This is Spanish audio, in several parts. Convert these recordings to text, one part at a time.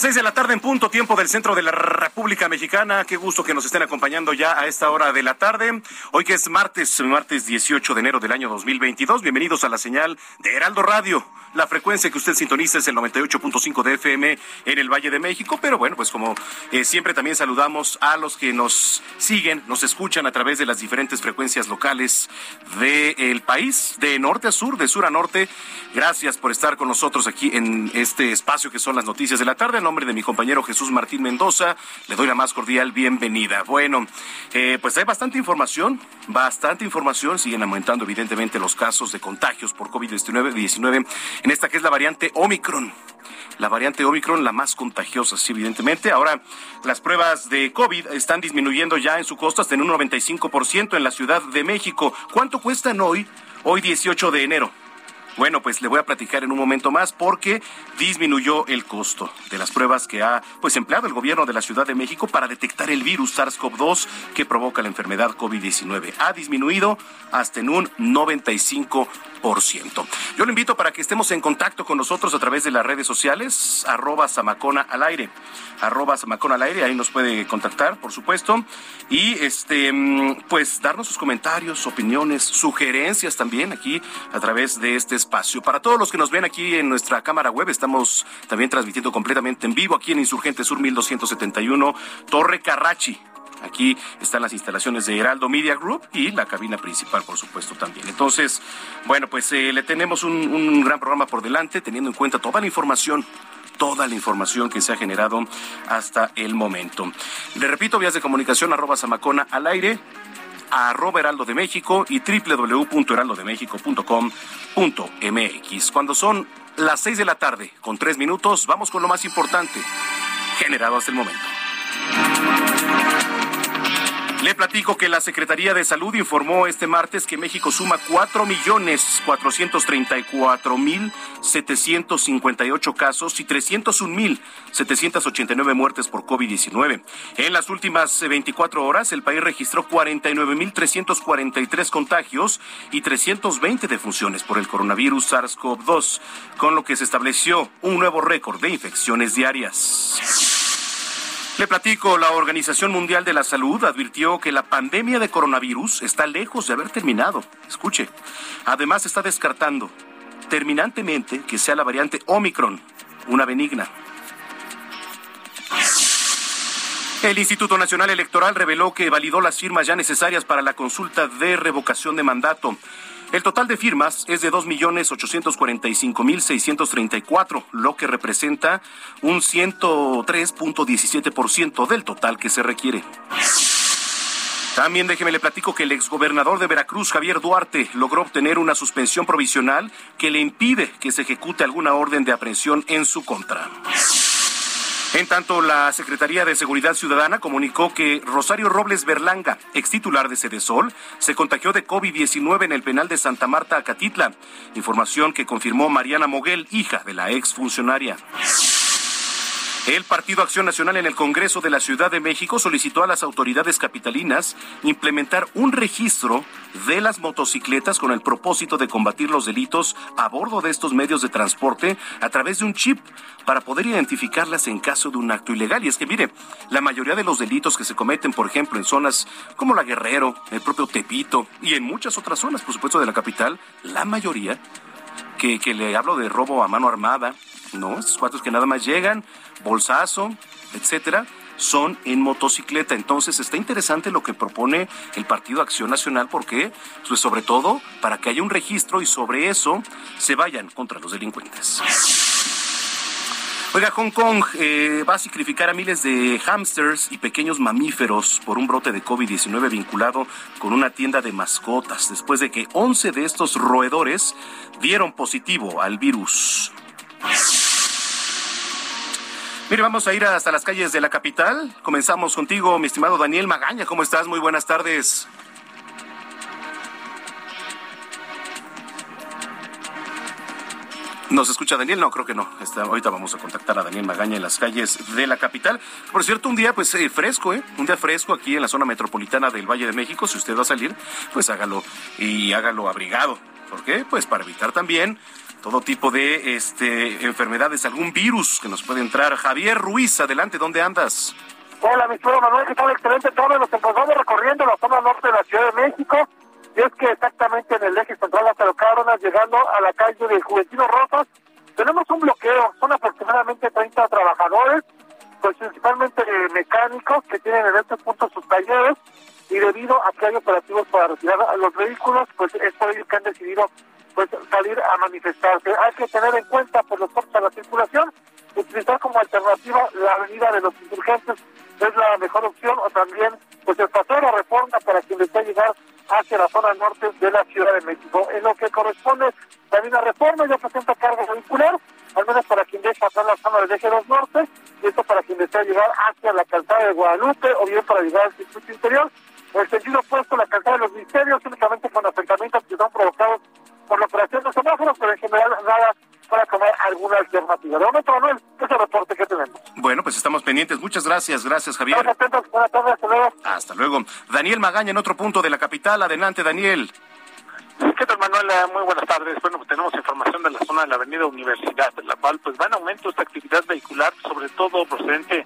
Seis de la tarde en punto, tiempo del centro de la República Mexicana. Qué gusto que nos estén acompañando ya a esta hora de la tarde. Hoy que es martes, martes 18 de enero del año 2022. Bienvenidos a la señal de Heraldo Radio. La frecuencia que usted sintoniza es el 98.5 de FM en el Valle de México. Pero bueno, pues como eh, siempre también saludamos a los que nos siguen, nos escuchan a través de las diferentes frecuencias locales del país, de norte a sur, de sur a norte. Gracias por estar con nosotros aquí en este espacio que son las noticias de la tarde. En nombre de mi compañero Jesús Martín Mendoza, le doy la más cordial bienvenida. Bueno, eh, pues hay bastante información, bastante información. Siguen aumentando evidentemente los casos de contagios por COVID-19 en esta que es la variante Omicron la variante Omicron, la más contagiosa, sí, evidentemente. Ahora, las pruebas de COVID están disminuyendo ya en su costo hasta en un 95% en la Ciudad de México. ¿Cuánto cuestan hoy? Hoy 18 de enero. Bueno, pues le voy a platicar en un momento más porque disminuyó el costo de las pruebas que ha pues empleado el gobierno de la Ciudad de México para detectar el virus SARS-CoV-2 que provoca la enfermedad COVID-19. Ha disminuido hasta en un 95%. Yo le invito para que estemos en contacto con nosotros a través de las redes sociales, arroba Samacona al arroba Samacona al aire, ahí nos puede contactar, por supuesto, y este, pues darnos sus comentarios, opiniones, sugerencias también aquí a través de este espacio. Para todos los que nos ven aquí en nuestra cámara web, estamos también transmitiendo completamente en vivo aquí en Insurgente Sur 1271, Torre Carrachi. Aquí están las instalaciones de Heraldo Media Group y la cabina principal, por supuesto, también. Entonces, bueno, pues eh, le tenemos un, gran programa por delante, teniendo en cuenta toda la información toda la información que se ha generado hasta el momento. Le repito, vías de comunicación arroba Samacona al aire, arroba Heraldo de México y www.heraldodemexico.com.mx. Cuando son las seis de la tarde con tres minutos, vamos con lo más importante generado hasta el momento. Le platico que la Secretaría de Salud informó este martes que México suma 4.434.758 casos y 301.789 muertes por COVID-19. En las últimas 24 horas, el país registró 49.343 contagios y 320 defunciones por el coronavirus SARS-CoV-2, con lo que se estableció un nuevo récord de infecciones diarias. Le platico, la Organización Mundial de la Salud advirtió que la pandemia de coronavirus está lejos de haber terminado. Escuche, además está descartando terminantemente que sea la variante Omicron, una benigna. El Instituto Nacional Electoral reveló que validó las firmas ya necesarias para la consulta de revocación de mandato. El total de firmas es de 2.845.634, lo que representa un 103.17% del total que se requiere. También déjeme le platico que el exgobernador de Veracruz, Javier Duarte, logró obtener una suspensión provisional que le impide que se ejecute alguna orden de aprehensión en su contra. En tanto, la Secretaría de Seguridad Ciudadana comunicó que Rosario Robles Berlanga, ex titular de Sedesol, se contagió de COVID-19 en el penal de Santa Marta, Acatitla. Información que confirmó Mariana Moguel, hija de la ex funcionaria. El Partido Acción Nacional en el Congreso de la Ciudad de México solicitó a las autoridades capitalinas implementar un registro de las motocicletas con el propósito de combatir los delitos a bordo de estos medios de transporte a través de un chip para poder identificarlas en caso de un acto ilegal. Y es que, mire, la mayoría de los delitos que se cometen, por ejemplo, en zonas como la Guerrero, el propio Tepito y en muchas otras zonas, por supuesto, de la capital, la mayoría, que, que le hablo de robo a mano armada, ¿no? Estos cuatro que nada más llegan, bolsazo, etcétera, son en motocicleta. Entonces está interesante lo que propone el Partido Acción Nacional porque, pues sobre todo, para que haya un registro y sobre eso se vayan contra los delincuentes. Oiga, Hong Kong eh, va a sacrificar a miles de hámsters y pequeños mamíferos por un brote de COVID-19 vinculado con una tienda de mascotas, después de que 11 de estos roedores dieron positivo al virus. Mire, vamos a ir hasta las calles de la capital. Comenzamos contigo, mi estimado Daniel Magaña. ¿Cómo estás? Muy buenas tardes. ¿Nos escucha Daniel? No, creo que no. Ahorita vamos a contactar a Daniel Magaña en las calles de la capital. Por cierto, un día pues eh, fresco, ¿eh? Un día fresco aquí en la zona metropolitana del Valle de México. Si usted va a salir, pues hágalo y hágalo abrigado. ¿Por qué? Pues para evitar también todo tipo de este, enfermedades, algún virus que nos puede entrar. Javier Ruiz, adelante, ¿dónde andas? Hola, mi estimado Manuel, ¿qué tal? Excelente Todos Nos encontramos recorriendo la zona norte de la Ciudad de México. Y es que exactamente en el eje central hasta los Cárdenas, llegando a la calle de Juventino Rosas, tenemos un bloqueo. Son aproximadamente 30 trabajadores, pues principalmente mecánicos que tienen en estos puntos sus talleres. Y debido a que hay operativos para retirar a los vehículos, pues es por ello que han decidido pues salir a manifestarse. Hay que tener en cuenta pues los cortes a la circulación, utilizar como alternativa la avenida de los insurgentes es la mejor opción o también pues el paseo de reforma para quien desea llegar hacia la zona norte de la Ciudad de México. En lo que corresponde también a reforma ya presenta carga vehicular, al menos para quien desea pasar la zona del eje 2 norte, y esto para quien desea llegar hacia la calzada de Guadalupe o bien para llegar al circuito interior. En el sentido opuesto, la calzada de los misterios, únicamente con asentamientos que son provocados por la operación de semáforos, pero en general nada para tomar alguna alternativa. De momento, Manuel, ese es el reporte que tenemos. Bueno, pues estamos pendientes. Muchas gracias. Gracias, Javier. Buenas tardes, hasta luego. Hasta luego. Daniel Magaña en otro punto de la capital. Adelante, Daniel. ¿Qué tal, Manuel? Muy buenas tardes. Bueno, pues tenemos información de la zona de la avenida Universidad, de la cual pues va en aumento esta actividad vehicular, sobre todo procedente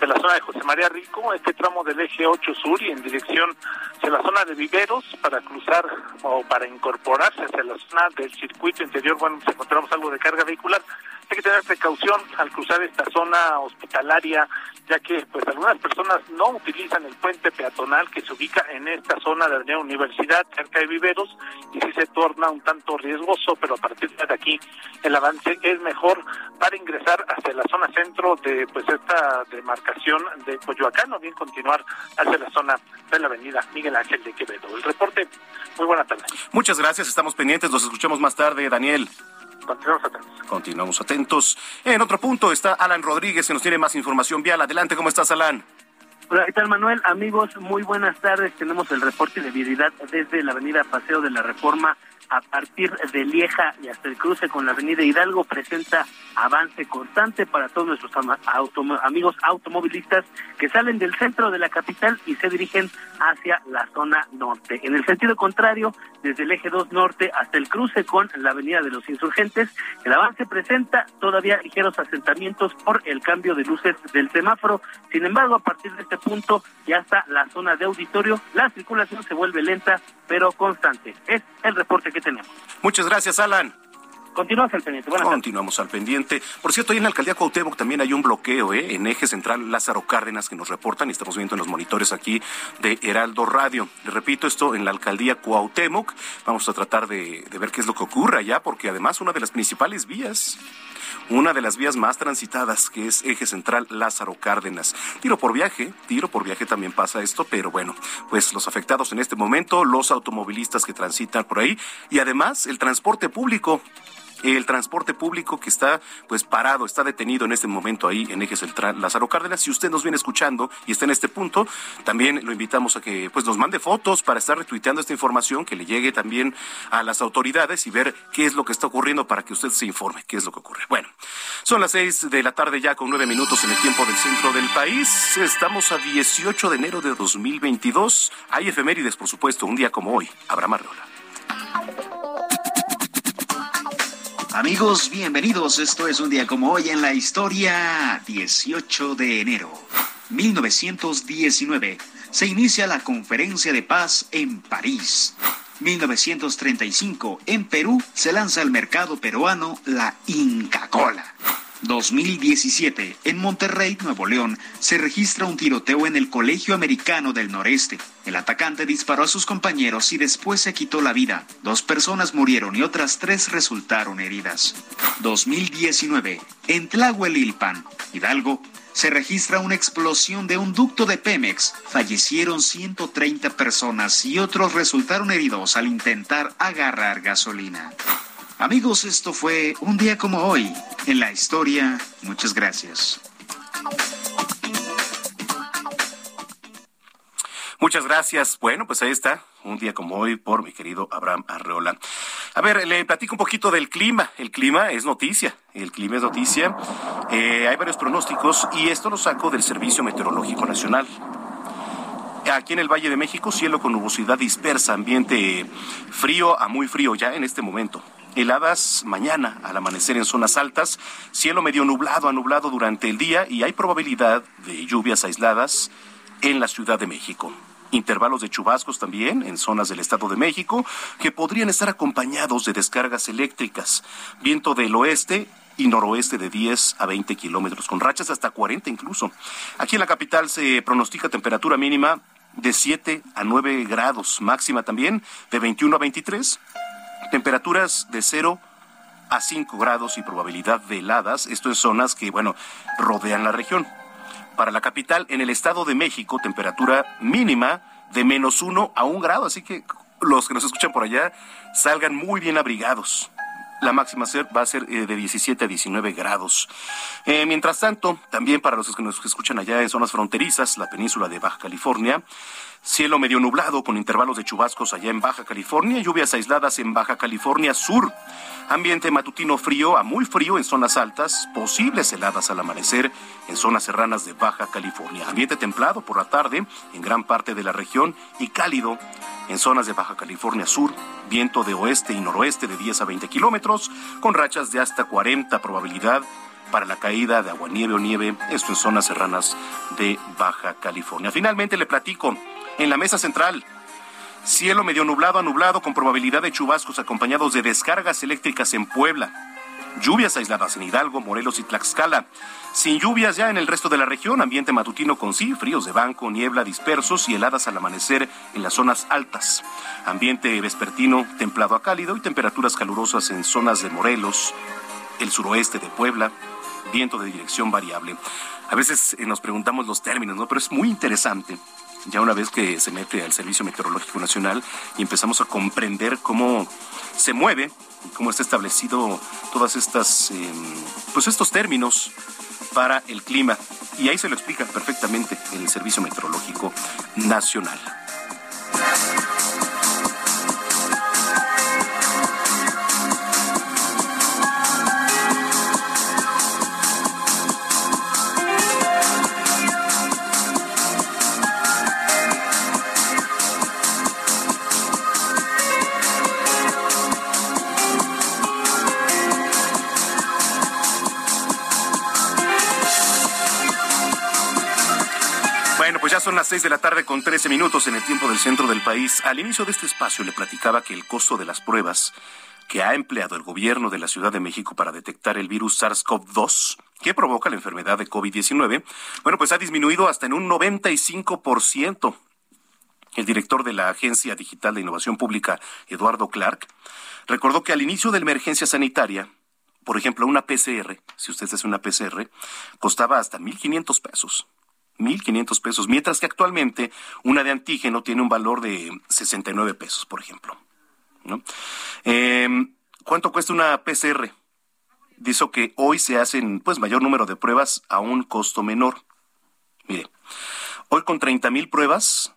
de la zona de José María Rico, este tramo del eje 8 sur y en dirección hacia la zona de Viveros para cruzar o para incorporarse hacia la zona del circuito interior. Bueno, pues encontramos algo de carga vehicular. Hay que tener precaución al cruzar esta zona hospitalaria, ya que pues algunas personas no utilizan el puente peatonal que se ubica en esta zona de la Universidad, cerca de Viveros, y sí se torna un tanto riesgoso, pero a partir de aquí el avance es mejor para ingresar hacia la zona centro de pues esta demarcación de Coyoacán o bien continuar hacia la zona de la avenida Miguel Ángel de Quevedo. El reporte, muy buena tarde. Muchas gracias, estamos pendientes, nos escuchamos más tarde, Daniel. Continuamos atentos. Continuamos atentos. En otro punto está Alan Rodríguez, que nos tiene más información vial. Adelante, ¿cómo estás, Alan? Hola, ¿qué tal, Manuel? Amigos, muy buenas tardes. Tenemos el reporte de vialidad desde la avenida Paseo de la Reforma a partir de Lieja y hasta el cruce con la avenida Hidalgo presenta avance constante para todos nuestros amigos automovilistas que salen del centro de la capital y se dirigen hacia la zona norte. En el sentido contrario, desde el eje 2 norte hasta el cruce con la avenida de los insurgentes, el avance presenta todavía ligeros asentamientos por el cambio de luces del semáforo. Sin embargo, a partir de este punto y hasta la zona de auditorio, la circulación se vuelve lenta pero constante. Es el reporte que tenemos. Muchas gracias, Alan. Continuamos al pendiente. Continuamos al pendiente. Por cierto, ahí en la alcaldía Cuauhtémoc también hay un bloqueo, ¿eh? En eje central Lázaro Cárdenas que nos reportan y estamos viendo en los monitores aquí de Heraldo Radio. Le repito esto en la alcaldía Cuauhtémoc. Vamos a tratar de, de ver qué es lo que ocurre allá, porque además una de las principales vías una de las vías más transitadas, que es eje central Lázaro Cárdenas. Tiro por viaje, tiro por viaje también pasa esto, pero bueno, pues los afectados en este momento, los automovilistas que transitan por ahí y además el transporte público el transporte público que está pues parado, está detenido en este momento ahí en Eje Central Lázaro Cárdenas. Si usted nos viene escuchando y está en este punto, también lo invitamos a que pues nos mande fotos para estar retuiteando esta información, que le llegue también a las autoridades y ver qué es lo que está ocurriendo para que usted se informe qué es lo que ocurre. Bueno, son las seis de la tarde ya con nueve minutos en el tiempo del centro del país. Estamos a 18 de enero de 2022. Hay efemérides, por supuesto, un día como hoy. Abraham Arreola. Amigos, bienvenidos. Esto es un día como hoy en la historia. 18 de enero 1919. Se inicia la conferencia de paz en París. 1935. En Perú se lanza al mercado peruano la Inca Cola. 2017. En Monterrey, Nuevo León, se registra un tiroteo en el Colegio Americano del Noreste. El atacante disparó a sus compañeros y después se quitó la vida. Dos personas murieron y otras tres resultaron heridas. 2019. En Tlahuelilpan, Hidalgo, se registra una explosión de un ducto de Pemex. Fallecieron 130 personas y otros resultaron heridos al intentar agarrar gasolina. Amigos, esto fue un día como hoy en la historia. Muchas gracias. Muchas gracias. Bueno, pues ahí está, un día como hoy por mi querido Abraham Arreola. A ver, le platico un poquito del clima. El clima es noticia. El clima es noticia. Eh, hay varios pronósticos y esto lo saco del Servicio Meteorológico Nacional. Aquí en el Valle de México, cielo con nubosidad dispersa, ambiente frío a muy frío ya en este momento. Heladas mañana al amanecer en zonas altas, cielo medio nublado a nublado durante el día y hay probabilidad de lluvias aisladas en la Ciudad de México. Intervalos de chubascos también en zonas del Estado de México que podrían estar acompañados de descargas eléctricas. Viento del oeste y noroeste de 10 a 20 kilómetros, con rachas hasta 40 incluso. Aquí en la capital se pronostica temperatura mínima de 7 a 9 grados, máxima también de 21 a 23 Temperaturas de 0 a 5 grados y probabilidad de heladas, esto en zonas que, bueno, rodean la región. Para la capital, en el Estado de México, temperatura mínima de menos 1 a 1 grado, así que los que nos escuchan por allá salgan muy bien abrigados. La máxima va a ser eh, de 17 a 19 grados. Eh, mientras tanto, también para los que nos escuchan allá en zonas fronterizas, la península de Baja California, Cielo medio nublado con intervalos de chubascos allá en Baja California, lluvias aisladas en Baja California Sur. Ambiente matutino frío a muy frío en zonas altas, posibles heladas al amanecer en zonas serranas de Baja California. Ambiente templado por la tarde en gran parte de la región y cálido en zonas de Baja California Sur. Viento de oeste y noroeste de 10 a 20 kilómetros, con rachas de hasta 40 probabilidad para la caída de aguanieve o nieve, esto en zonas serranas de Baja California. Finalmente le platico en la mesa central. Cielo medio nublado a nublado con probabilidad de chubascos acompañados de descargas eléctricas en Puebla. Lluvias aisladas en Hidalgo, Morelos y Tlaxcala. Sin lluvias ya en el resto de la región, ambiente matutino con sí, fríos de banco, niebla dispersos y heladas al amanecer en las zonas altas. Ambiente vespertino templado a cálido y temperaturas calurosas en zonas de Morelos, el suroeste de Puebla, viento de dirección variable. A veces eh, nos preguntamos los términos, ¿no? Pero es muy interesante ya una vez que se mete al Servicio Meteorológico Nacional y empezamos a comprender cómo se mueve cómo está establecido todas estas, em, pues estos términos para el clima. Y ahí se lo explica perfectamente el Servicio Meteorológico Nacional. Las seis de la tarde con 13 minutos en el tiempo del centro del país. Al inicio de este espacio le platicaba que el costo de las pruebas que ha empleado el gobierno de la Ciudad de México para detectar el virus SARS-CoV-2 que provoca la enfermedad de COVID-19, bueno, pues ha disminuido hasta en un 95%. El director de la Agencia Digital de Innovación Pública, Eduardo Clark, recordó que al inicio de la emergencia sanitaria, por ejemplo, una PCR, si usted hace una PCR, costaba hasta 1.500 pesos. 1.500 pesos, mientras que actualmente una de antígeno tiene un valor de 69 pesos, por ejemplo. Em, ¿Cuánto cuesta una PCR? Dice que hoy se hacen pues mayor número de pruebas a un costo menor. Mire, hoy con 30 mil pruebas,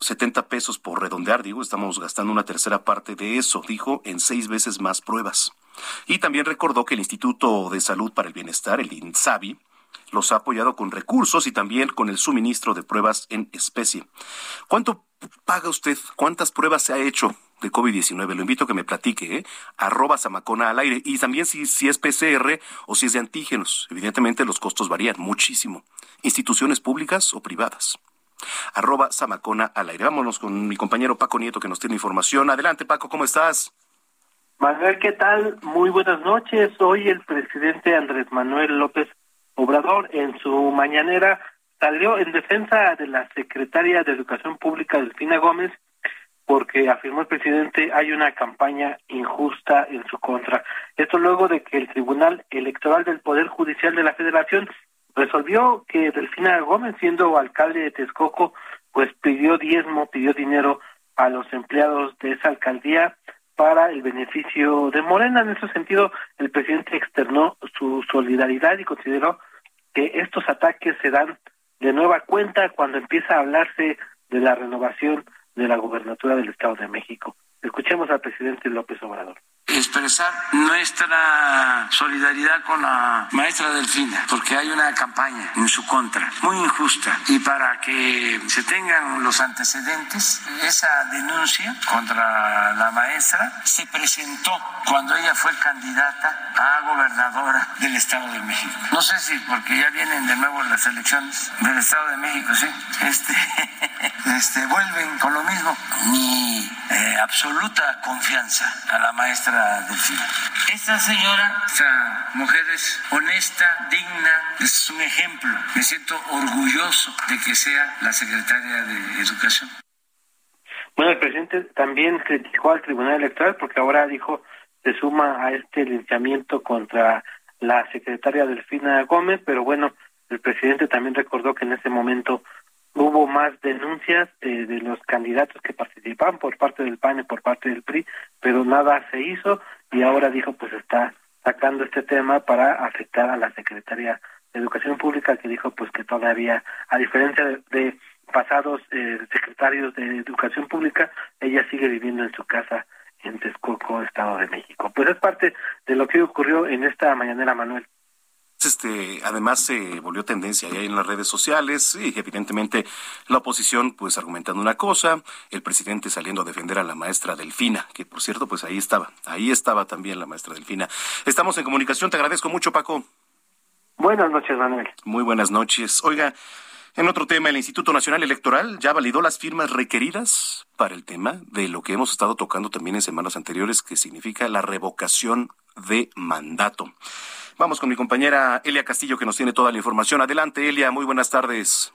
70 pesos por redondear, digo, estamos gastando una tercera parte de eso, dijo, en seis veces más pruebas. Y también recordó que el Instituto de Salud para el Bienestar, el INSABI, los ha apoyado con recursos y también con el suministro de pruebas en especie. ¿Cuánto paga usted? ¿Cuántas pruebas se ha hecho de COVID-19? Lo invito a que me platique, ¿eh? Arroba Samacona al aire. Y también si, si es PCR o si es de antígenos. Evidentemente los costos varían muchísimo. Instituciones públicas o privadas. Arroba Samacona al aire. Vámonos con mi compañero Paco Nieto que nos tiene información. Adelante, Paco, ¿cómo estás? Manuel, ¿qué tal? Muy buenas noches. Hoy el presidente Andrés Manuel López Obrador en su mañanera salió en defensa de la secretaria de Educación Pública, Delfina Gómez, porque afirmó el presidente hay una campaña injusta en su contra. Esto luego de que el Tribunal Electoral del Poder Judicial de la Federación resolvió que Delfina Gómez, siendo alcalde de Texcoco, pues pidió diezmo, pidió dinero a los empleados de esa alcaldía para el beneficio de Morena. En ese sentido, el presidente externó su solidaridad y consideró que estos ataques se dan de nueva cuenta cuando empieza a hablarse de la renovación de la gubernatura del Estado de México. Escuchemos al presidente López Obrador expresar nuestra solidaridad con la maestra Delfina, porque hay una campaña en su contra, muy injusta, y para que se tengan los antecedentes, esa denuncia contra la maestra se presentó cuando ella fue candidata a gobernadora del Estado de México. No sé si porque ya vienen de nuevo las elecciones del Estado de México, sí, este, este vuelven con lo mismo. Mi eh, absoluta confianza a la maestra esta señora, esta mujer es honesta, digna, es un ejemplo. Me siento orgulloso de que sea la secretaria de Educación. Bueno, el presidente también criticó al Tribunal Electoral porque ahora dijo se suma a este linchamiento contra la secretaria Delfina Gómez, pero bueno, el presidente también recordó que en ese momento hubo más denuncias de, de los candidatos que participaban por parte del PAN y por parte del PRI, pero nada se hizo y ahora dijo pues está sacando este tema para afectar a la Secretaría de Educación Pública que dijo pues que todavía a diferencia de, pasados eh, secretarios de Educación Pública ella sigue viviendo en su casa en Texcoco, Estado de México. Pues es parte de lo que ocurrió en esta mañanera, Manuel este, además se volvió tendencia ahí en las redes sociales y evidentemente la oposición pues argumentando una cosa, el presidente saliendo a defender a la maestra Delfina, que por cierto pues ahí estaba, ahí estaba también la maestra Delfina. Estamos en comunicación, te agradezco mucho Paco. Buenas noches Manuel. Muy buenas noches. Oiga, en otro tema, el Instituto Nacional Electoral ya validó las firmas requeridas para el tema de lo que hemos estado tocando también en semanas anteriores, que significa la revocación de mandato. Vamos con mi compañera Elia Castillo que nos tiene toda la información. Adelante, Elia, muy buenas tardes.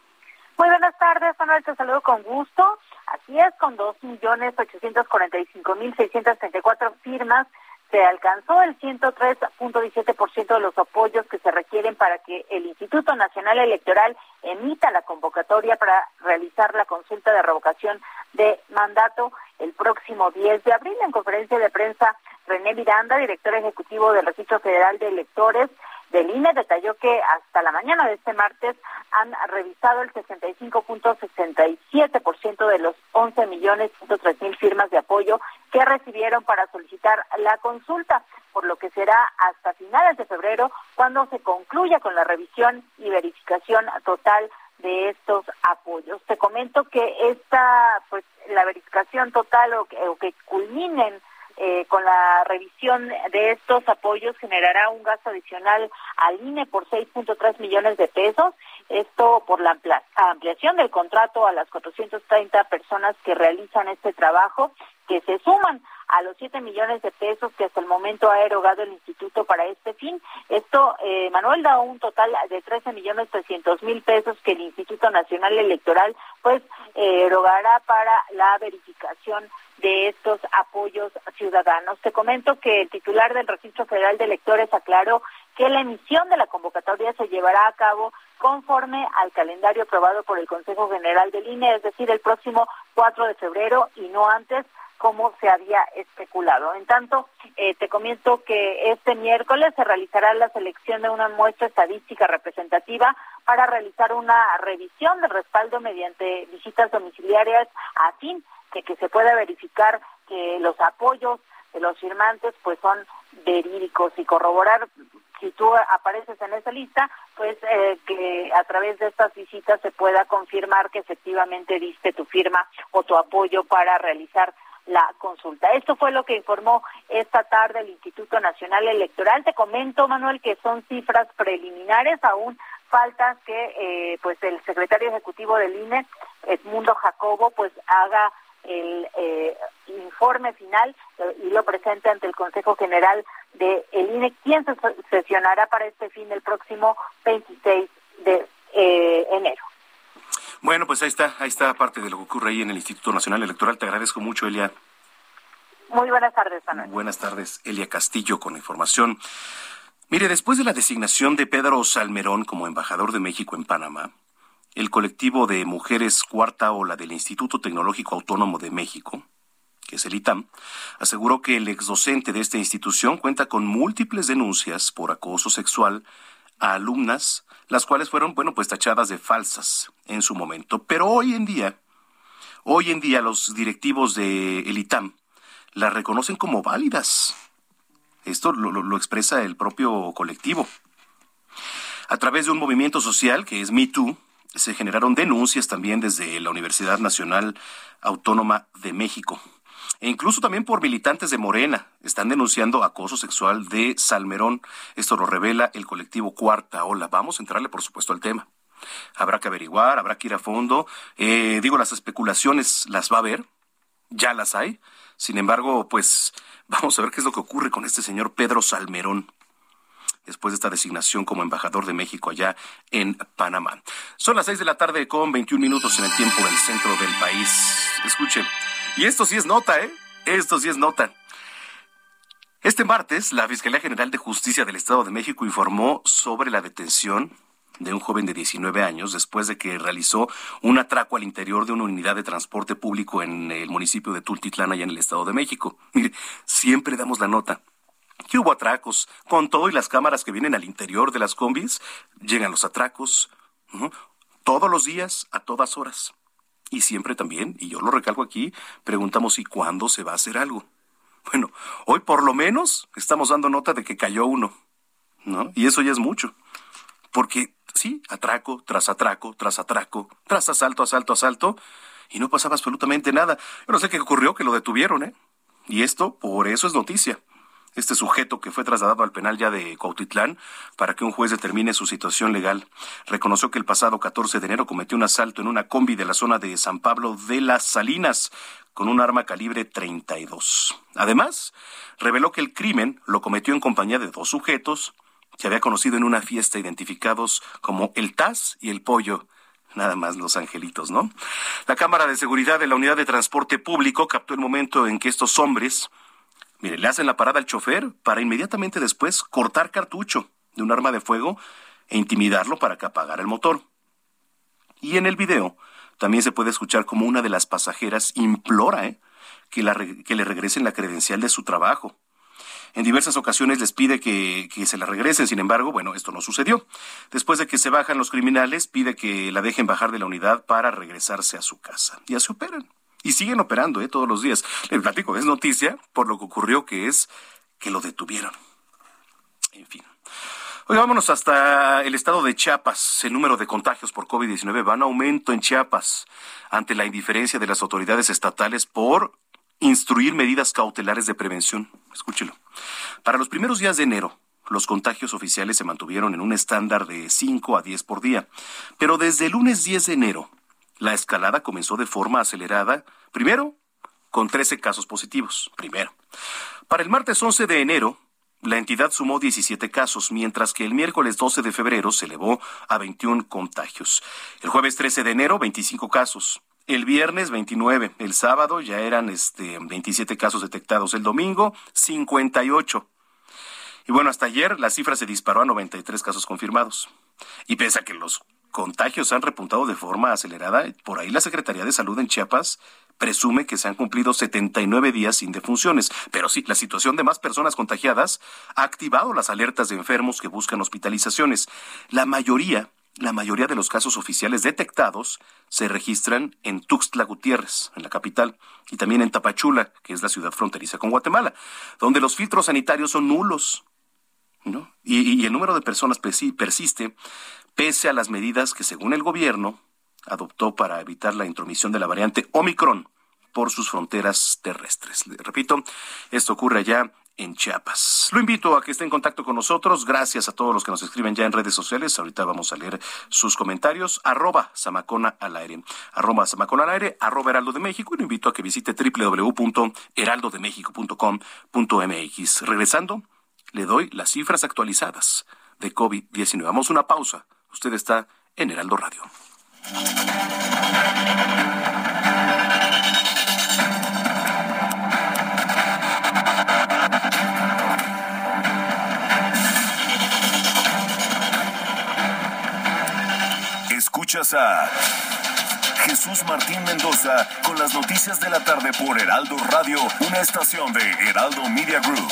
Muy buenas tardes, Manuel, te saludo con gusto. Así es, con 2.845.634 firmas se alcanzó el 103.17% de los apoyos que se requieren para que el Instituto Nacional Electoral emita la convocatoria para realizar la consulta de revocación de mandato el próximo 10 de abril. En conferencia de prensa, René Miranda, director ejecutivo del Registro Federal de Electores, del INE detalló que hasta la mañana de este martes han revisado el 65.67% de los 11 millones mil firmas de apoyo que recibieron para solicitar la consulta, por lo que será hasta finales de febrero cuando se concluya con la revisión y verificación total de estos apoyos. Te comento que esta, pues, la verificación total o que, o que culminen eh, con la revisión de estos apoyos generará un gasto adicional al INE por 6.3 millones de pesos. Esto por la ampliación del contrato a las 430 personas que realizan este trabajo, que se suman a los 7 millones de pesos que hasta el momento ha erogado el instituto para este fin. Esto, eh, Manuel, da un total de 13 millones 300 mil pesos que el Instituto Nacional Electoral pues eh, erogará para la verificación de estos apoyos ciudadanos. Te comento que el titular del Registro Federal de Electores aclaró que la emisión de la convocatoria se llevará a cabo conforme al calendario aprobado por el Consejo General del INE, es decir, el próximo 4 de febrero y no antes como se había especulado. En tanto, eh, te comento que este miércoles se realizará la selección de una muestra estadística representativa para realizar una revisión de respaldo mediante visitas domiciliarias a fin de que se pueda verificar que los apoyos de los firmantes pues son verídicos y corroborar si tú apareces en esa lista, pues eh, que a través de estas visitas se pueda confirmar que efectivamente diste tu firma o tu apoyo para realizar la consulta. Esto fue lo que informó esta tarde el Instituto Nacional Electoral. Te comento, Manuel, que son cifras preliminares, aún falta que eh, pues el secretario ejecutivo del INE, Edmundo Jacobo, pues haga el eh, informe final eh, y lo presente ante el Consejo General de el INE, quien se sesionará para este fin el próximo 26 de eh, enero. Bueno, pues ahí está, ahí está parte de lo que ocurre ahí en el Instituto Nacional Electoral. Te agradezco mucho, Elia. Muy buenas tardes, Manuel. Buenas tardes, Elia Castillo, con información. Mire, después de la designación de Pedro Salmerón como embajador de México en Panamá, el colectivo de mujeres cuarta ola del Instituto Tecnológico Autónomo de México, que es el ITAM, aseguró que el exdocente de esta institución cuenta con múltiples denuncias por acoso sexual a alumnas, las cuales fueron, bueno, pues tachadas de falsas en su momento. Pero hoy en día, hoy en día los directivos de el ITAM las reconocen como válidas. Esto lo, lo expresa el propio colectivo. A través de un movimiento social que es MeToo, se generaron denuncias también desde la Universidad Nacional Autónoma de México. E incluso también por militantes de Morena. Están denunciando acoso sexual de Salmerón. Esto lo revela el colectivo Cuarta Ola. Vamos a entrarle, por supuesto, al tema. Habrá que averiguar, habrá que ir a fondo. Eh, digo, las especulaciones las va a haber. Ya las hay. Sin embargo, pues vamos a ver qué es lo que ocurre con este señor Pedro Salmerón después de esta designación como embajador de México allá en Panamá. Son las seis de la tarde con 21 minutos en el tiempo del centro del país. Escuchen, y esto sí es nota, ¿eh? Esto sí es nota. Este martes, la Fiscalía General de Justicia del Estado de México informó sobre la detención de un joven de 19 años después de que realizó un atraco al interior de una unidad de transporte público en el municipio de Tultitlán, allá en el Estado de México. Mire, siempre damos la nota que hubo atracos. Con todo y las cámaras que vienen al interior de las combis, llegan los atracos. Todos los días, a todas horas. Y siempre también, y yo lo recalco aquí, preguntamos ¿y cuándo se va a hacer algo? Bueno, hoy por lo menos estamos dando nota de que cayó uno, ¿no? Y eso ya es mucho. Porque sí, atraco tras atraco, tras atraco, tras asalto, asalto, asalto, y no pasaba absolutamente nada. Yo no sé qué ocurrió, que lo detuvieron, ¿eh? Y esto, por eso es noticia este sujeto que fue trasladado al penal ya de Cuautitlán para que un juez determine su situación legal. Reconoció que el pasado 14 de enero cometió un asalto en una combi de la zona de San Pablo de las Salinas con un arma calibre 32. Además, reveló que el crimen lo cometió en compañía de dos sujetos que había conocido en una fiesta identificados como el Taz y el Pollo. Nada más los angelitos, ¿no? La cámara de seguridad de la unidad de transporte público captó el momento en que estos hombres Mire, le hacen la parada al chofer para inmediatamente después cortar cartucho de un arma de fuego e intimidarlo para que apagara el motor. Y en el video también se puede escuchar como una de las pasajeras implora ¿eh? que, que le regresen la credencial de su trabajo. En diversas ocasiones les pide que, que, se la regresen, sin embargo, bueno, esto no sucedió. Después de que se bajan los criminales, pide que la dejen bajar de la unidad para regresarse a su casa. Y así operan. Y siguen operando ¿eh? todos los días. Les platico, es noticia por lo que ocurrió que es que lo detuvieron. En fin. Hoy vámonos hasta el estado de Chiapas. El número de contagios por COVID-19 va en aumento en Chiapas ante la indiferencia de las autoridades estatales por instruir medidas cautelares de prevención. Escúchelo. Para los primeros días de enero, los contagios oficiales se mantuvieron en un estándar de 5 a 10 por día. Pero desde el lunes 10 de enero, la escalada comenzó de forma acelerada, primero con 13 casos positivos, primero. Para el martes 11 de enero, la entidad sumó 17 casos, mientras que el miércoles 12 de febrero se elevó a 21 contagios. El jueves 13 de enero, 25 casos. El viernes 29, el sábado ya eran este 27 casos detectados, el domingo 58. Y bueno, hasta ayer la cifra se disparó a 93 casos confirmados. Y pese que los contagios han repuntado de forma acelerada. Por ahí la Secretaría de Salud en Chiapas presume que se han cumplido 79 días sin defunciones. Pero sí, la situación de más personas contagiadas ha activado las alertas de enfermos que buscan hospitalizaciones. La mayoría la mayoría de los casos oficiales detectados se registran en Tuxtla Gutiérrez, en la capital, y también en Tapachula, que es la ciudad fronteriza con Guatemala, donde los filtros sanitarios son nulos. ¿No? Y, el número de personas persiste pese a las medidas que, según el gobierno, adoptó para evitar la intromisión de la variante Omicron por sus fronteras terrestres. Repito, esto ocurre allá en Chiapas. Lo invito a que esté en contacto con nosotros. Gracias a todos los que nos escriben ya en redes sociales. Ahorita vamos a leer sus comentarios. Arroba Samacona al aire. Arroba Samacona al aire. Arroba Heraldo de México. Y lo invito a que visite www.heraldodemexico.com.mx. Regresando, le doy las cifras actualizadas de COVID-19. Vamos a una pausa. Usted está en Heraldo Radio. Escuchas a Jesús Martín Mendoza con las noticias de la tarde por Heraldo Radio, una estación de Heraldo Media Group.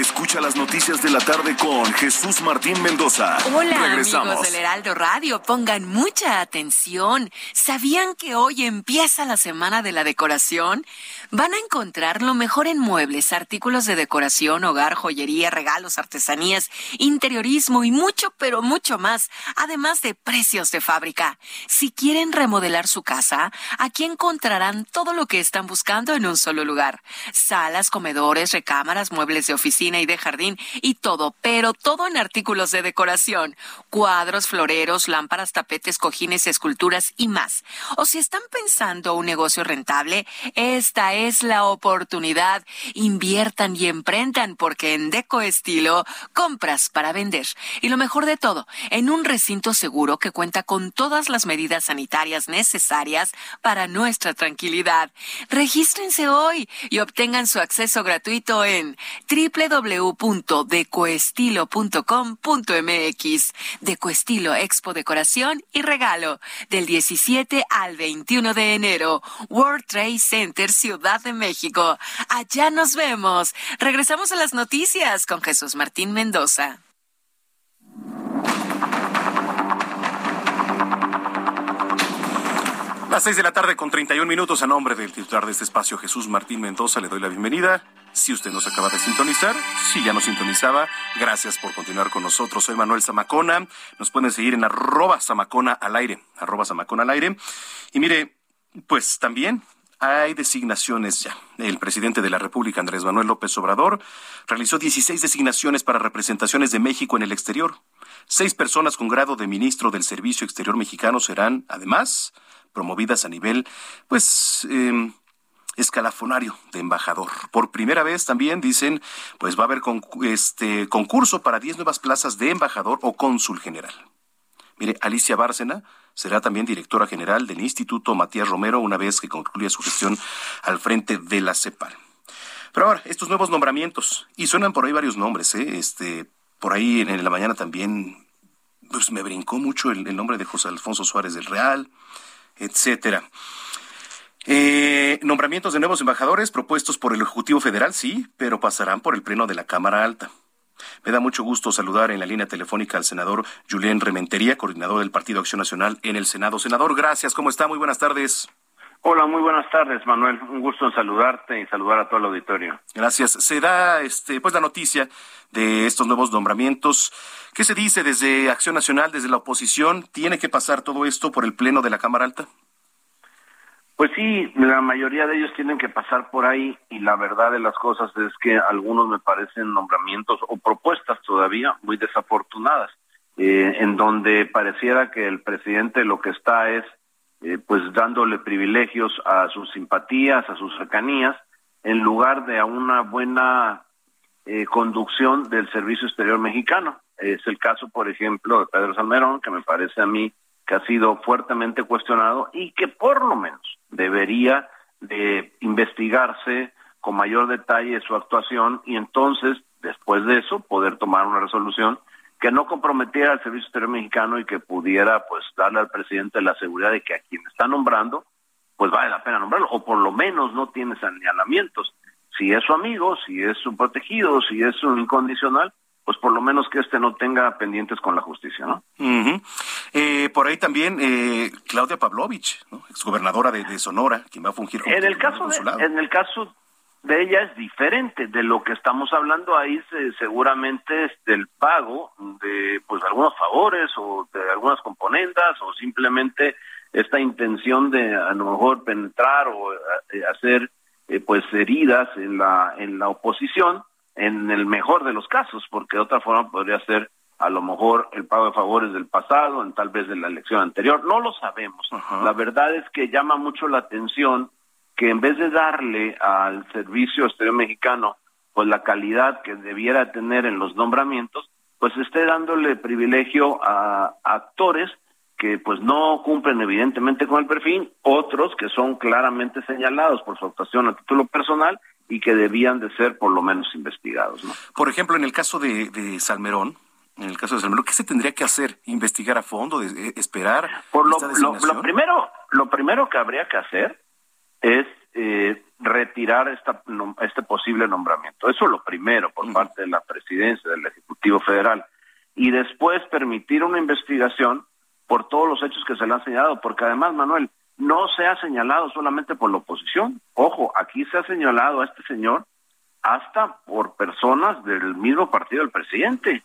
Escucha las noticias de la tarde con Jesús Martín Mendoza. Hola amigos del Heraldo Radio, pongan mucha atención. ¿Sabían que hoy empieza la semana de la decoración? Van a encontrar lo mejor en muebles, artículos de decoración, hogar, joyería, regalos, artesanías, interiorismo y mucho, pero mucho más, además de precios de fábrica. Si quieren remodelar su casa, aquí encontrarán todo lo que están buscando en un solo lugar. Salas, comedores, recámaras, muebles de oficina y de jardín y todo, pero todo en artículos de decoración, cuadros, floreros, lámparas, tapetes, cojines, esculturas y más. O si están pensando un negocio rentable, esta es la oportunidad. Inviertan y emprendan porque en Deco Estilo compras para vender. Y lo mejor de todo, en un recinto seguro que cuenta con todas las medidas sanitarias necesarias para nuestra tranquilidad. Regístrense hoy y obtengan su acceso gratuito en www www.decoestilo.com.mx. Decoestilo Expo Decoración y Regalo del 17 al 21 de enero. World Trade Center Ciudad de México. Allá nos vemos. Regresamos a las noticias con Jesús Martín Mendoza. Las seis de la tarde con 31 minutos a nombre del titular de este espacio, Jesús Martín Mendoza, le doy la bienvenida. Si usted nos acaba de sintonizar, si ya nos sintonizaba, gracias por continuar con nosotros. Soy Manuel Zamacona. Nos pueden seguir en arroba Zamacona al aire, Zamacona al aire. Y mire, pues también hay designaciones ya. El presidente de la República, Andrés Manuel López Obrador, realizó 16 designaciones para representaciones de México en el exterior. Seis personas con grado de ministro del Servicio Exterior Mexicano serán, además, promovidas a nivel, pues, eh, escalafonario de embajador. Por primera vez también dicen, pues va a haber este concurso para 10 nuevas plazas de embajador o cónsul general. Mire, Alicia Bárcena será también directora general del Instituto Matías Romero una vez que concluya su gestión al frente de la CEPAL. Pero ahora, estos nuevos nombramientos, y suenan por ahí varios nombres, ¿eh? Este, por ahí en, la mañana también, pues me brincó mucho el, el nombre de José Alfonso Suárez del Real, etcétera. Eh, nombramientos de nuevos embajadores propuestos por el Ejecutivo Federal, sí, pero pasarán por el Pleno de la Cámara Alta. Me da mucho gusto saludar en la línea telefónica al senador Julián Rementería, coordinador del Partido Acción Nacional en el Senado. Senador, gracias. ¿Cómo está? Muy buenas tardes. Hola, muy buenas tardes, Manuel. Un gusto en saludarte y saludar a todo el auditorio. Gracias. Se da este pues la noticia de estos nuevos nombramientos. ¿Qué se dice desde Acción Nacional, desde la oposición? ¿Tiene que pasar todo esto por el pleno de la Cámara Alta? Pues sí, la mayoría de ellos tienen que pasar por ahí y la verdad de las cosas es que algunos me parecen nombramientos o propuestas todavía muy desafortunadas, eh, en donde pareciera que el presidente lo que está es eh, pues dándole privilegios a sus simpatías, a sus cercanías, en lugar de a una buena eh, conducción del servicio exterior mexicano. Es el caso, por ejemplo, de Pedro Salmerón, que me parece a mí que ha sido fuertemente cuestionado y que por lo menos debería de investigarse con mayor detalle su actuación y entonces, después de eso, poder tomar una resolución que no comprometiera al Servicio Exterior Mexicano y que pudiera pues darle al presidente la seguridad de que a quien está nombrando pues vale la pena nombrarlo o por lo menos no tiene señalamientos. Si es su amigo, si es su protegido, si es un incondicional, pues por lo menos que este no tenga pendientes con la justicia, ¿no? eh, por ahí también eh, Claudia Pavlovich, ¿no? exgobernadora de, de, Sonora, quien va a fungir como en el caso de, en el caso de ella es diferente. De lo que estamos hablando ahí se, seguramente es del pago de pues algunos favores o de algunas componendas o simplemente esta intención de a lo mejor penetrar o eh, hacer eh, pues heridas en la en la oposición en el mejor de los casos porque de otra forma podría ser a lo mejor el pago de favores del pasado en tal vez de la elección anterior. No lo sabemos. La verdad es que llama mucho la atención que en vez de darle al servicio exterior mexicano pues la calidad que debiera tener en los nombramientos, pues esté dándole privilegio a, actores que pues no cumplen evidentemente con el perfil, otros que son claramente señalados por su actuación a título personal y que debían de ser por lo menos investigados. ¿no? Por ejemplo, en el caso de, de Salmerón, en el caso de Salmerón, ¿qué se tendría que hacer? ¿Investigar a fondo? De, ¿Esperar? Por lo, lo, lo, primero, lo primero que habría que hacer es eh, retirar esta, este posible nombramiento. Eso es lo primero por parte de la presidencia del Ejecutivo Federal. Y después permitir una investigación por todos los hechos que se le han señalado, porque además, Manuel, no se ha señalado solamente por la oposición. Ojo, aquí se ha señalado a este señor hasta por personas del mismo partido del presidente.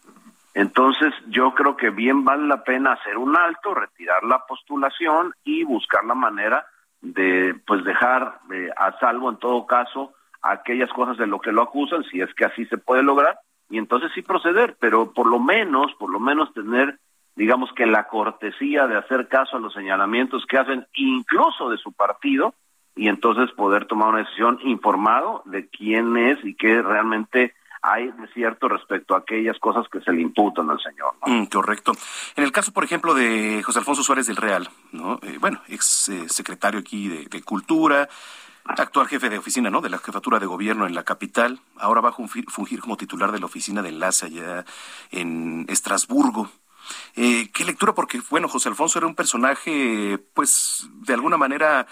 Entonces, yo creo que bien vale la pena hacer un alto, retirar la postulación y buscar la manera de pues dejar eh, a salvo en todo caso aquellas cosas de lo que lo acusan, si es que así se puede lograr, y entonces sí proceder, pero por lo menos, por lo menos tener, digamos que la cortesía de hacer caso a los señalamientos que hacen incluso de su partido, y entonces poder tomar una decisión informado de quién es y qué realmente hay cierto respecto a aquellas cosas que se le imputan al señor. Mm, correcto. En el caso, por ejemplo, de José Alfonso Suárez del Real, ¿no? Eh, bueno, ex eh, secretario aquí de, Cultura, actual jefe de oficina, ¿no? De la jefatura de gobierno en la capital. Ahora va a fungir, como titular de la oficina de enlace allá en Estrasburgo. Eh, ¿Qué lectura? Porque, bueno, José Alfonso era un personaje, pues, de alguna manera,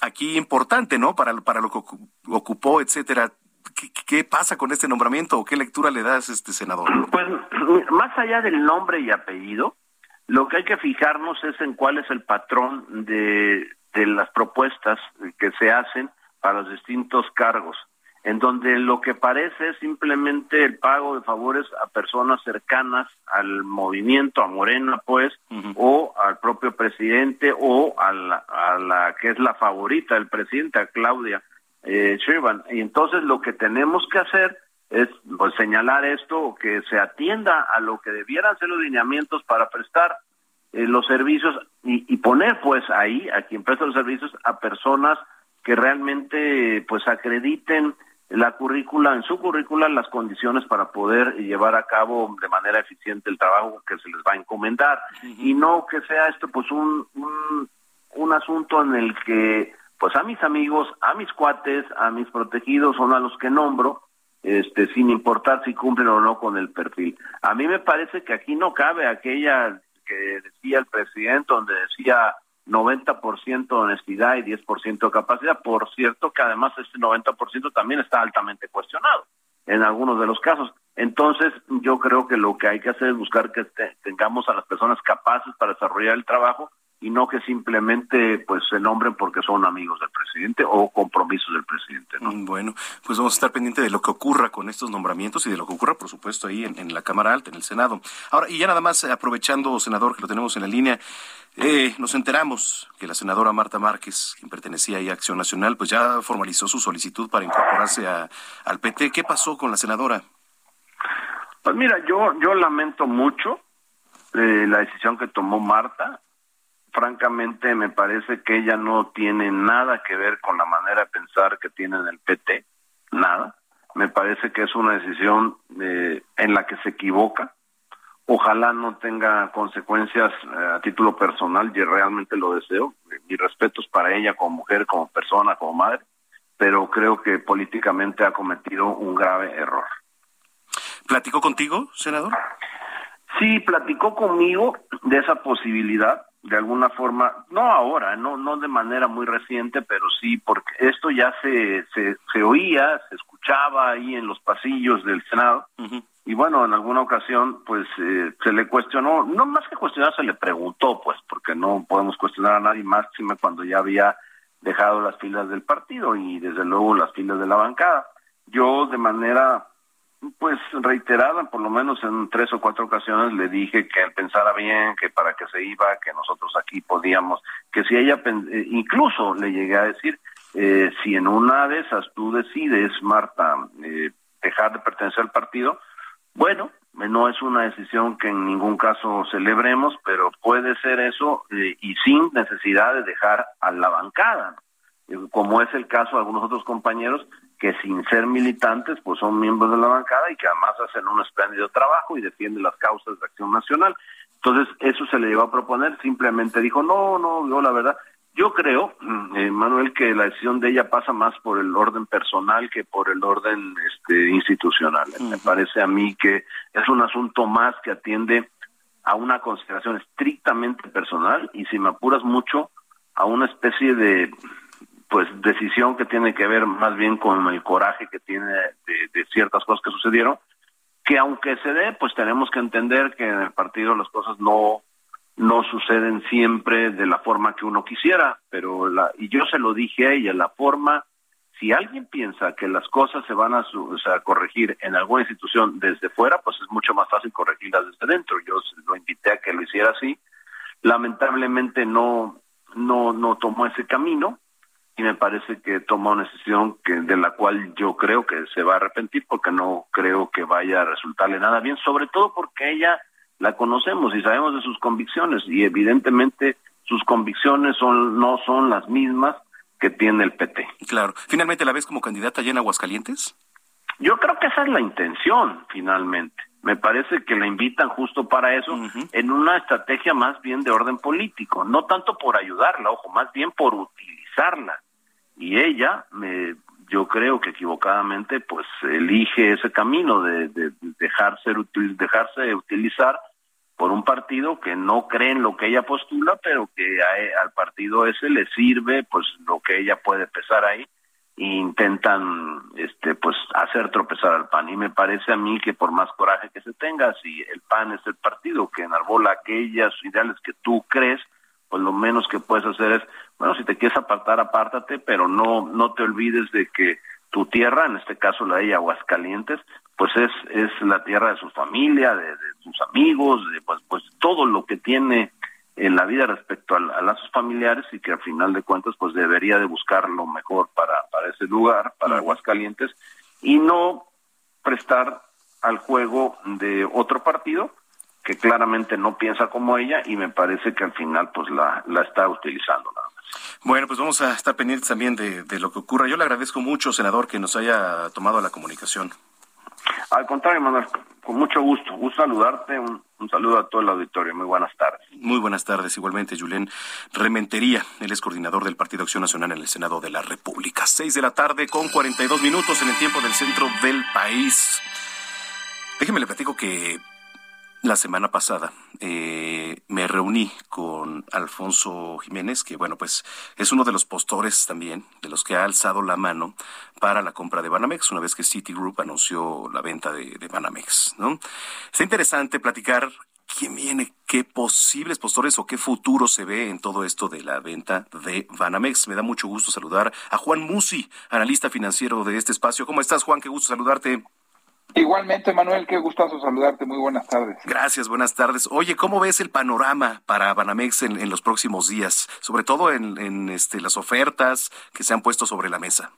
aquí importante, ¿no? Para, para lo que ocupó, etcétera. ¿Qué, pasa con este nombramiento o qué lectura le das, este senador? Pues más allá del nombre y apellido, lo que hay que fijarnos es en cuál es el patrón de, de las propuestas que se hacen para los distintos cargos, en donde lo que parece es simplemente el pago de favores a personas cercanas al movimiento, a Morena, pues, o al propio presidente, o a la, a la que es la favorita del presidente, a Claudia eh, Y entonces lo que tenemos que hacer es pues, señalar esto, que se atienda a lo que debieran ser los lineamientos para prestar eh, los servicios y, poner pues ahí a quien presta los servicios a personas que realmente pues acrediten la currícula, en su currícula las condiciones para poder llevar a cabo de manera eficiente el trabajo que se les va a encomendar. Y no que sea esto pues un, un, un asunto en el que pues a mis amigos, a mis cuates, a mis protegidos son a los que nombro, este, sin importar si cumplen o no con el perfil. A mí me parece que aquí no cabe aquella que decía el presidente, donde decía 90% de honestidad y 10% de capacidad. Por cierto, que además este 90% también está altamente cuestionado en algunos de los casos. Entonces, yo creo que lo que hay que hacer es buscar que tengamos a las personas capaces para desarrollar el trajo y no que simplemente pues se nombren porque son amigos del presidente o compromisos del presidente. ¿no? Mm, bueno, pues vamos a estar pendientes de lo que ocurra con estos nombramientos y de lo que ocurra, por supuesto, ahí en, la Cámara Alta, en el Senado. Ahora, y ya nada más, aprovechando, senador, que lo tenemos en la línea, eh, nos enteramos que la senadora Marta Márquez, quien pertenecía ahí a Acción Nacional, pues ya formalizó su solicitud para incorporarse a, al PT. ¿Qué pasó con la senadora? Pues mira, yo, yo lamento mucho eh, la decisión que tomó Marta francamente me parece que ella no tiene nada que ver con la manera de pensar que tiene el PT, nada. me parece que es una decisión eh, en la que se equivoca. Ojalá no tenga consecuencias eh, a título personal, y realmente lo deseo. Mis respetos para ella como mujer, como persona, como madre, pero creo que políticamente ha cometido un grave error. ¿Platicó contigo, senador? Sí, platicó conmigo de esa posibilidad, de alguna forma, no ahora, no no de manera muy reciente, pero sí, porque esto ya se, se, se oía, se escuchaba ahí en los pasillos del Senado, y bueno, en alguna ocasión, pues eh, se le cuestionó, no más que cuestionar, se le preguntó, pues, porque no podemos cuestionar a nadie máximo cuando ya había dejado las filas del partido y desde luego las filas de la bancada. Yo de manera pues reiterada, por lo menos en tres o cuatro ocasiones le dije que él pensara bien, que para qué se iba, que nosotros aquí podíamos, que si ella, eh, incluso le llegué a decir, eh, si en una de esas tú decides, Marta, eh, dejar de pertenecer al partido, bueno, no es una decisión que en ningún caso celebremos, pero puede ser eso y sin necesidad de dejar a la bancada, como es el caso de algunos otros compañeros que sin ser militantes, pues son miembros de la bancada y que además hacen un espléndido trabajo y defienden las causas de acción nacional. Entonces, eso se le llevó a proponer, simplemente dijo, no, no, yo la verdad, yo creo, mm, eh, Manuel, que la decisión de ella pasa más por el orden personal que por el orden este, institucional. Me parece a mí que es un asunto más que atiende a una consideración estrictamente personal y si me apuras mucho, a una especie de pues decisión que tiene que ver más bien con el coraje que tiene de, ciertas cosas que sucedieron, que aunque se dé, pues tenemos que entender que en el partido las cosas no no suceden siempre de la forma que uno quisiera, pero la, y yo se lo dije a ella, la forma, si alguien piensa que las cosas se van a, sea, corregir en alguna institución desde fuera, pues es mucho más fácil corregirlas desde dentro. Yo lo invité a que lo hiciera así. Lamentablemente no, no, no tomó ese camino y me parece que toma una decisión que de la cual yo creo que se va a arrepentir porque no creo que vaya a resultarle nada bien, sobre todo porque ella la conocemos y sabemos de sus convicciones y evidentemente sus convicciones son no son las mismas que tiene el PT. Claro. ¿Finalmente la ves como candidata ya en Aguascalientes? Yo creo que esa es la intención, finalmente. Me parece que la invitan justo para eso, en una estrategia más bien de orden político, no tanto por ayudarla, ojo, más bien por utilizarla y ella me yo creo que equivocadamente pues elige ese camino de, de, dejarse dejarse utilizar por un partido que no cree en lo que ella postula pero que al partido ese le sirve pues lo que ella puede pesar ahí e intentan este pues hacer tropezar al PAN. Y me parece a mí que por más coraje que se tenga si el PAN es el partido que enarbola aquellas ideales que tú crees pues lo menos que puedes hacer es, bueno, si te quieres apartar, apártate, pero no, no te olvides de que tu tierra, en este caso la de Aguascalientes, pues es, es la tierra de su familia, de, sus amigos, de pues, pues todo lo que tiene en la vida respecto a, a, lazos familiares y que al final de cuentas pues debería de buscar lo mejor para, para ese lugar, para Aguascalientes, y no prestar al juego de otro partido que claramente no piensa como ella y me parece que al final pues la, la está utilizando. Bueno, pues vamos a estar pendientes también de, de lo que ocurra. Yo le agradezco mucho, senador, que nos haya tomado la comunicación. Al contrario, Manuel, con mucho gusto. Gusto saludarte. Un, un, saludo a todo el auditorio. Muy buenas tardes. Muy buenas tardes. Igualmente, Julián Rementería. Él es coordinador del Partido Acción Nacional en el Senado de la República. Seis de la tarde con 42 minutos en el tiempo del centro del país. Déjeme le platico que la semana pasada eh, me reuní con Alfonso Jiménez, que bueno, pues es uno de los postores también, de los que ha alzado la mano para la compra de Banamex, una vez que Citigroup anunció la venta de, de Banamex, ¿no? Está interesante platicar quién viene, qué posibles postores o qué futuro se ve en todo esto de la venta de Banamex. Me da mucho gusto saludar a Juan Musi, analista financiero de este espacio. ¿Cómo estás, Juan? Qué gusto saludarte. Igualmente, Manuel, qué gustazo saludarte. Muy buenas tardes. Gracias, buenas tardes. Oye, ¿cómo ves el panorama para Banamex en, los próximos días? Sobre todo en, este, las ofertas que se han puesto sobre la mesa.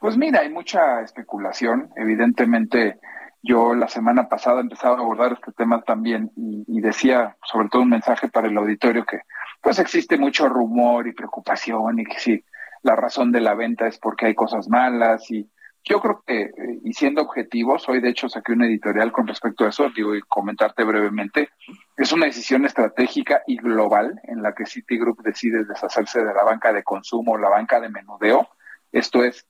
Pues mira, hay mucha especulación. Evidentemente, yo la semana pasada empezaba a abordar este tema también y, y, decía, sobre todo un mensaje para el auditorio, que pues existe mucho rumor y preocupación y que si la razón de la venta es porque hay cosas malas y yo creo que, eh, y siendo objetivos, hoy de hecho saqué un editorial con respecto a eso, digo, y comentarte brevemente, es una decisión estratégica y global en la que Citigroup decide deshacerse de la banca de consumo, la banca de menudeo. Esto es,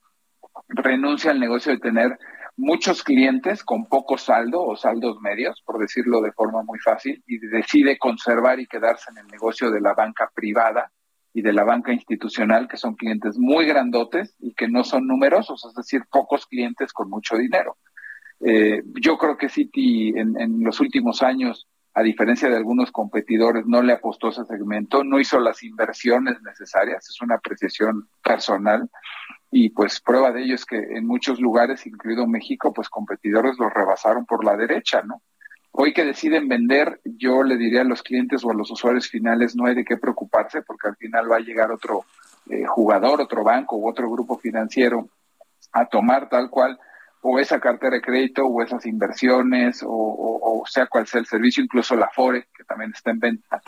renuncia al negocio de tener muchos clientes con poco saldo o saldos medios, por decirlo de forma muy fácil, y decide conservar y quedarse en el negocio de la banca privada y de la banca institucional, que son clientes muy grandotes y que no son numerosos, es decir, pocos clientes con mucho dinero. Eh, yo creo que Citi en, los últimos años, a diferencia de algunos competidores, no le apostó ese segmento, no hizo las inversiones necesarias, es una apreciación personal y pues prueba de ello es que en muchos lugares, incluido México, pues competidores los rebasaron por la derecha, ¿no? Hoy que deciden vender, yo le diría a los clientes o a los usuarios finales, no hay de qué preocuparse porque al final va a llegar otro eh, jugador, otro banco u otro grupo financiero a tomar tal cual o esa cartera de crédito o esas inversiones o, o, sea cual sea el servicio, incluso la FORE, que también está en venta.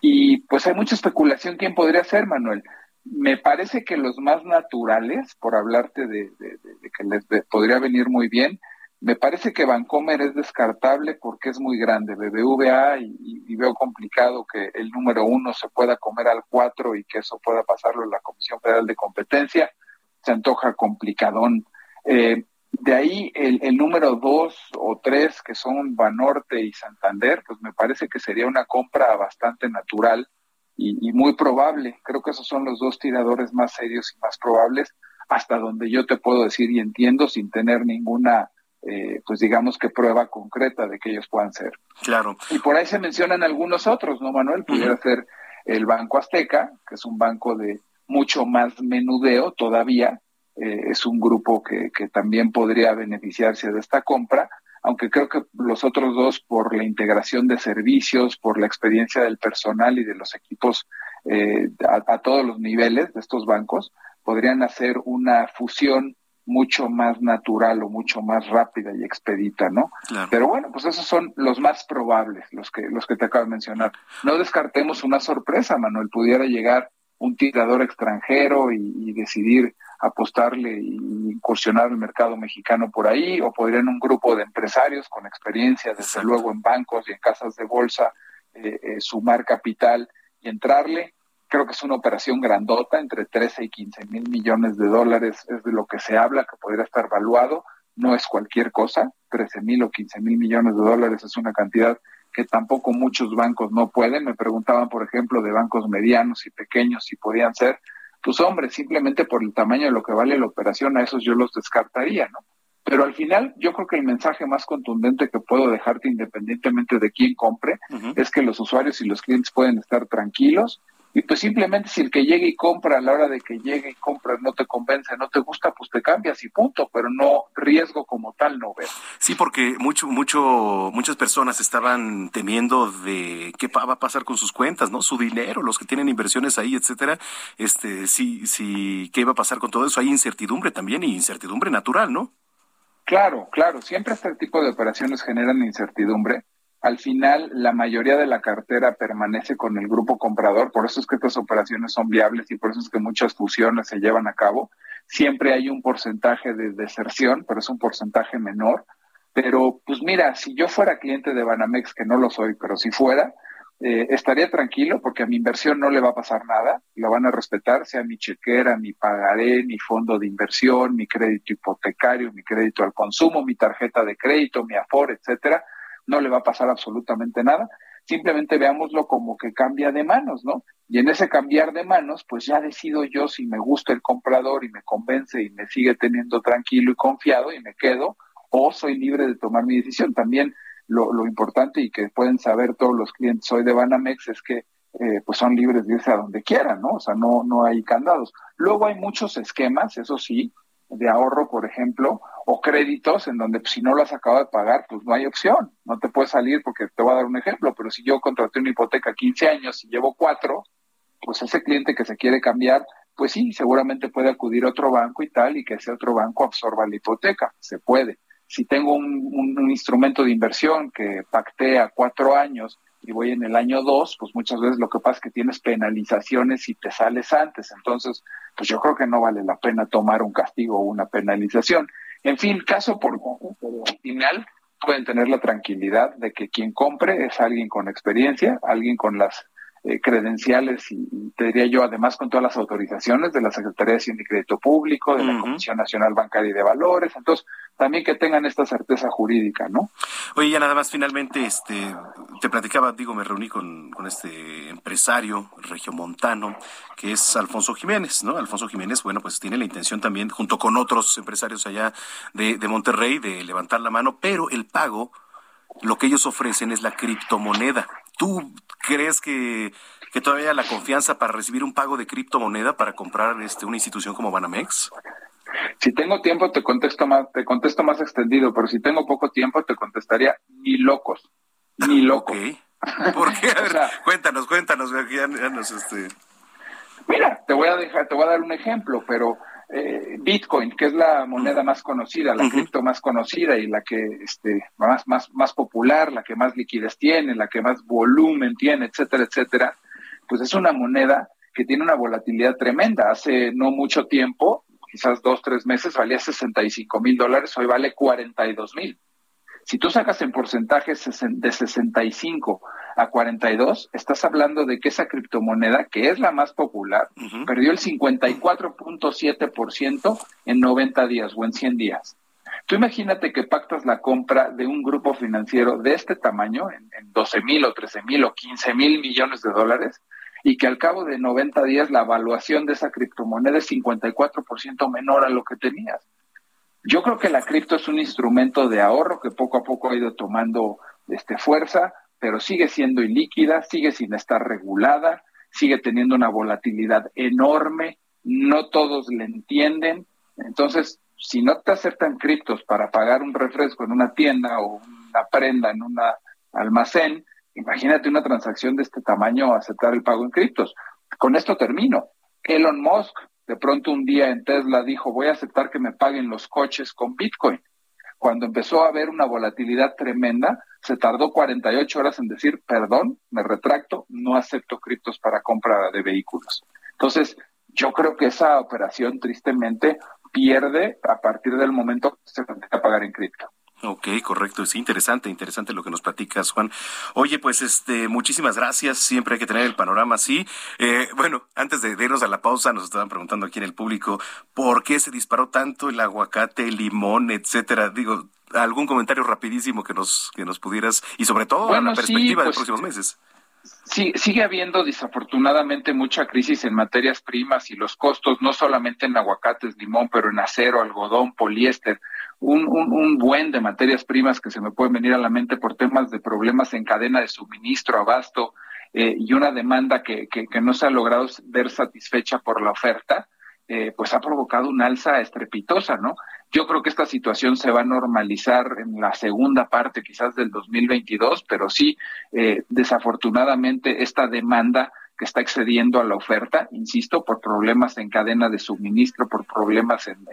Y pues hay mucha especulación quién podría ser, Manuel me parece que los más naturales, por hablarte de, que les podría venir muy bien, me parece que Vancomer es descartable porque es muy grande, BBVA, y, veo complicado que el número uno se pueda comer al cuatro y que eso pueda pasarlo en la Comisión Federal de Competencia, se antoja complicadón. Eh, de ahí el, el, número dos o tres, que son Banorte y Santander, pues me parece que sería una compra bastante natural y, muy probable. Creo que esos son los dos tiradores más serios y más probables, hasta donde yo te puedo decir y entiendo sin tener ninguna, eh, pues digamos que prueba concreta de que ellos puedan ser. Claro. Y por ahí se mencionan algunos otros, ¿no, Manuel? Pudiera ser el Banco Azteca, que es un banco de mucho más menudeo todavía, eh, es un grupo que, que también podría beneficiarse de esta compra, aunque creo que los otros dos, por la integración de servicios, por la experiencia del personal y de los equipos eh, a, todos los niveles de estos bancos, podrían hacer una fusión mucho más natural o mucho más rápida y expedita, ¿no? Pero bueno, pues esos son los más probables, los que los que te acabo de mencionar. No descartemos una sorpresa, Manuel, pudiera llegar un tirador extranjero y decidir apostarle y incursionar el mercado mexicano por ahí, o podrían un grupo de empresarios con experiencia, desde luego en bancos y en casas de bolsa, eh, eh, sumar capital y entrarle. Creo que es una operación grandota, entre 13 y 15 mil millones de dólares es de lo que se habla, que podría estar valuado. No es cualquier cosa, 13 mil o 15 mil millones de dólares es una cantidad que tampoco muchos bancos no pueden. Me preguntaban, por ejemplo, de bancos medianos y pequeños si podían ser pues hombre, simplemente por el tamaño de lo que vale la operación, a esos yo los descartaría, ¿no? Pero al final, yo creo que el mensaje más contundente que puedo dejarte, independientemente de quién compre, es que los usuarios y los clientes pueden estar tranquilos y pues simplemente si el que llegue y compra a la hora de que llegue y compra no te convence, no te gusta, pues te cambias y punto, pero no riesgo como tal no veo. Sí, porque mucho, mucho, muchas personas estaban temiendo de qué va a pasar con sus cuentas, ¿no? Su dinero, los que tienen inversiones ahí, etcétera. Este, sí, sí, qué iba a pasar con todo eso. Hay incertidumbre también y incertidumbre natural, ¿no? Claro, claro. Siempre este tipo de operaciones generan incertidumbre al final la mayoría de la cartera permanece con el grupo comprador, por eso es que estas operaciones son viables y por eso es que muchas fusiones se llevan a cabo. Siempre hay un porcentaje de deserción, pero es un porcentaje menor. Pero pues mira, si yo fuera cliente de Banamex, que no lo soy, pero si fuera, eh, estaría tranquilo porque a mi inversión no le va a pasar nada, lo van a respetar, sea mi chequera, mi pagaré, mi fondo de inversión, mi crédito hipotecario, mi crédito al consumo, mi tarjeta de crédito, mi Afore, etcétera no le va a pasar absolutamente nada. Simplemente veámoslo como que cambia de manos, ¿no? Y en ese cambiar de manos, pues ya decido yo si me gusta el comprador y me convence y me sigue teniendo tranquilo y confiado y me quedo, o soy libre de tomar mi decisión. También lo, lo importante y que pueden saber todos los clientes hoy de Banamex es que eh, pues son libres de irse a donde quieran, ¿no? O sea, no, no hay candados. Luego hay muchos esquemas, eso sí, de ahorro, por ejemplo, o créditos en donde pues, si no lo has acabado de pagar, pues no hay opción, no te puedes salir porque te voy a dar un ejemplo, pero si yo contraté una hipoteca 15 años y llevo cuatro, pues ese cliente que se quiere cambiar, pues sí, seguramente puede acudir a otro banco y tal, y que ese otro banco absorba la hipoteca, se puede. Si tengo un, un instrumento de inversión que pacté a cuatro años y voy en el año 2, pues muchas veces lo que pasa es que tienes penalizaciones si te sales antes. Entonces, pues yo creo que no vale la pena tomar un castigo o una penalización. En fin, caso por final, pueden tener la tranquilidad de que quien compre es alguien con experiencia, alguien con las eh, credenciales y, te diría yo, además con todas las autorizaciones de la Secretaría de Hacienda y Crédito Público, de la Comisión Nacional Bancaria y de Valores. Entonces, también que tengan esta certeza jurídica, ¿no? Oye, ya nada más, finalmente, este, te platicaba, digo, me reuní con, con este empresario regiomontano, que es Alfonso Jiménez, ¿no? Alfonso Jiménez, bueno, pues tiene la intención también, junto con otros empresarios allá de, de Monterrey, de levantar la mano, pero el pago, lo que ellos ofrecen es la criptomoneda. ¿Tú crees que, que todavía la confianza para recibir un pago de criptomoneda para comprar este, una institución como Banamex? Si tengo tiempo te contesto más, te contesto más extendido, pero si tengo poco tiempo te contestaría ni locos, ni locos. ¿Por qué? cuéntanos, cuéntanos, este... Mira, te voy a dejar, te voy a dar un ejemplo, pero eh, Bitcoin, que es la moneda más conocida, la cripto más conocida y la que este, más, más, más popular, la que más liquidez tiene, la que más volumen tiene, etcétera, etcétera, pues es una moneda que tiene una volatilidad tremenda. Hace no mucho tiempo quizás dos, tres meses valía 65 mil dólares, hoy vale 42 mil. Si tú sacas en porcentaje de 65 a 42, estás hablando de que esa criptomoneda, que es la más popular, perdió el 54.7% en 90 días o en 100 días. Tú imagínate que pactas la compra de un grupo financiero de este tamaño, en, en 12 mil o 13 mil o 15 mil millones de dólares, y que al cabo de 90 días la evaluación de esa criptomoneda es 54% menor a lo que tenías. Yo creo que la cripto es un instrumento de ahorro que poco a poco ha ido tomando este, fuerza, pero sigue siendo ilíquida, sigue sin estar regulada, sigue teniendo una volatilidad enorme, no todos le entienden. Entonces, si no te aceptan criptos para pagar un refresco en una tienda o una prenda en un almacén, Imagínate una transacción de este tamaño aceptar el pago en criptos. Con esto termino. Elon Musk de pronto un día en Tesla dijo voy a aceptar que me paguen los coches con Bitcoin. Cuando empezó a haber una volatilidad tremenda, se tardó 48 horas en decir, perdón, me retracto, no acepto criptos para compra de vehículos. Entonces, yo creo que esa operación tristemente pierde a partir del momento que se empieza a pagar en cripto. Ok, correcto. Sí, interesante, interesante lo que nos platicas, Juan. Oye, pues este, muchísimas gracias. Siempre hay que tener el panorama así. Eh, bueno, antes de irnos a la pausa, nos estaban preguntando aquí en el público por qué se disparó tanto el aguacate, el limón, etcétera. Digo, algún comentario rapidísimo que nos, que nos pudieras, y sobre todo a la perspectiva de los pues, próximos meses. Sí, sigue habiendo desafortunadamente mucha crisis en materias primas y los costos, no solamente en aguacates, limón, pero en acero, algodón, poliéster un, un, buen de materias primas que se me pueden venir a la mente por temas de problemas en cadena de suministro, abasto eh, y una demanda que, que, no se ha logrado ver satisfecha por la oferta, eh, pues ha provocado una alza estrepitosa, ¿no? Yo creo que esta situación se va a normalizar en la segunda parte quizás del 2022, pero sí, eh, desafortunadamente, esta demanda que está excediendo a la oferta, insisto, por problemas en cadena de suministro, por problemas en,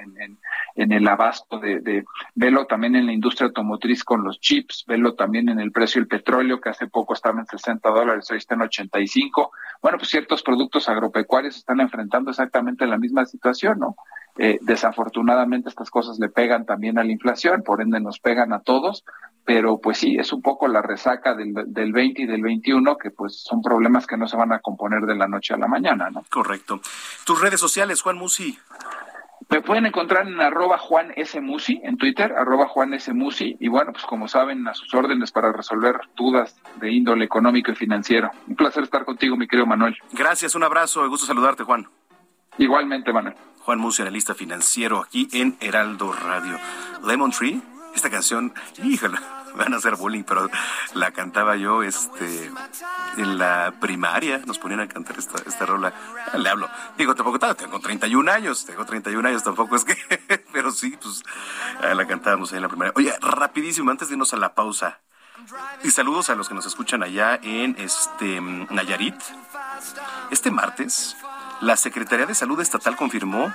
el abasto de, de, velo también en la industria automotriz con los chips, velo también en el precio del petróleo, que hace poco estaba en 60 dólares, hoy está en 85. Bueno, pues ciertos productos agropecuarios están enfrentando exactamente la misma situación, ¿no? Eh, desafortunadamente estas cosas le pegan también a la inflación, por ende nos pegan a todos, pero pues sí, es un poco la resaca del, del 20 y del 21, que pues son problemas que no se van a componer de la noche a la mañana, ¿no? Correcto. Tus redes sociales, Juan Musi. Me pueden encontrar en arroba Juan S. Musi, en Twitter, arroba Juan S. Musi, y bueno, pues como saben, a sus órdenes para resolver dudas de índole económico y financiero. Un placer estar contigo, mi querido Manuel. Gracias, un abrazo, gusto saludarte, Juan. Igualmente, Manuel. Juan Musi, analista financiero, aquí en Heraldo Radio. Lemon Tree, esta canción, híjole, van a hacer bullying, pero la cantaba yo este en la primaria, nos ponían a cantar esta, esta rola. Le hablo, digo, tampoco tengo 31 años, tengo 31 años, tampoco es que, pero sí, pues la cantábamos ahí en la primaria. Oye, rapidísimo, antes de irnos a la pausa, y saludos a los que nos escuchan allá en este Nayarit. Este martes la Secretaría de Salud Estatal confirmó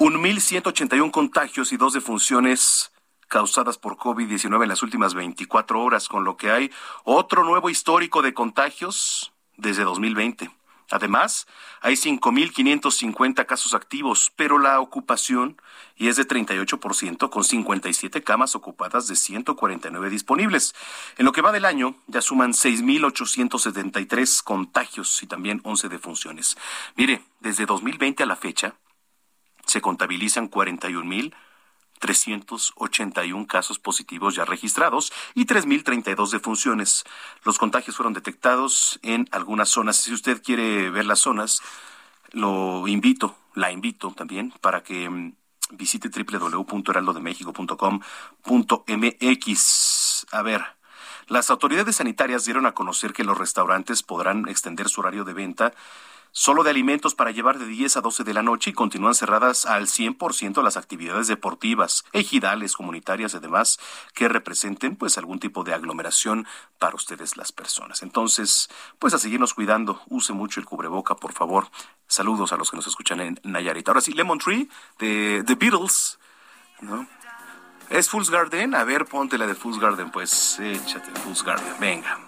1.181 contagios y dos defunciones causadas por COVID-19 en las últimas 24 horas, con lo que hay otro nuevo histórico de contagios desde 2020. Además, hay 5.550 casos activos, pero la ocupación y es de 38% con 57 camas ocupadas de 149 disponibles. En lo que va del año, ya suman 6.873 contagios y también 11 defunciones. Mire, desde 2020 a la fecha, se contabilizan 41.000 381 casos positivos ya registrados y 3.032 defunciones. Los contagios fueron detectados en algunas zonas. Si usted quiere ver las zonas, lo invito, la invito también para que mm, visite www.heraldodemexico.com.mx. A ver, las autoridades sanitarias dieron a conocer que los restaurantes podrán extender su horario de venta solo de alimentos para llevar de 10 a 12 de la noche y continúan cerradas al 100% las actividades deportivas, ejidales, comunitarias y demás que representen pues algún tipo de aglomeración para ustedes las personas. Entonces, pues a seguirnos cuidando, use mucho el cubreboca, por favor. Saludos a los que nos escuchan en Nayarit. Ahora sí, Lemon Tree de The Beatles, ¿no? ¿Es Fool's Garden? A ver, ponte la de Fool's Garden, pues échate Fool's Garden, venga.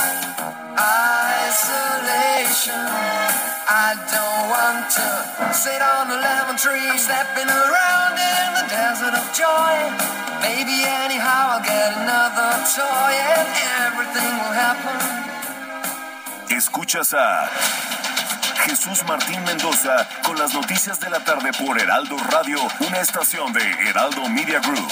Isolation. I don't want to sit on a lemon tree, stepping around in the desert of joy. Maybe anyhow I'll get another toy and everything will happen. Escuchas a Jesús Martín Mendoza con las noticias de la tarde por Heraldo Radio, una estación de Heraldo Media Group.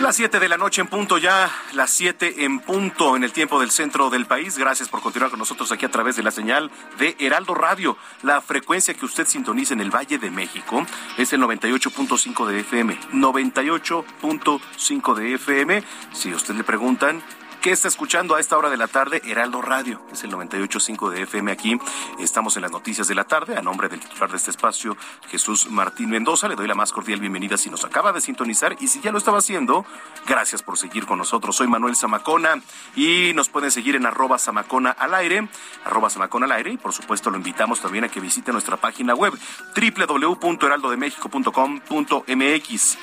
Las 7 de la noche en punto ya, las 7 en punto en el tiempo del centro del país. Gracias por continuar con nosotros aquí a través de la señal de Heraldo Radio. La frecuencia que usted sintoniza en el Valle de México es el 98.5 de FM. 98.5 de FM. Si usted le preguntan, ¿Qué está escuchando a esta hora de la tarde? Heraldo Radio, es el 98.5 de FM aquí. Estamos en las noticias de la tarde. A nombre del titular de este espacio, Jesús Martín Mendoza, le doy la más cordial bienvenida si nos acaba de sintonizar y si ya lo estaba haciendo, gracias por seguir con nosotros. Soy Manuel Zamacona y nos pueden seguir en arroba Zamacona al aire, arroba Zamacona al aire y por supuesto lo invitamos también a que visite nuestra página web www.heraldodemexico.com.mx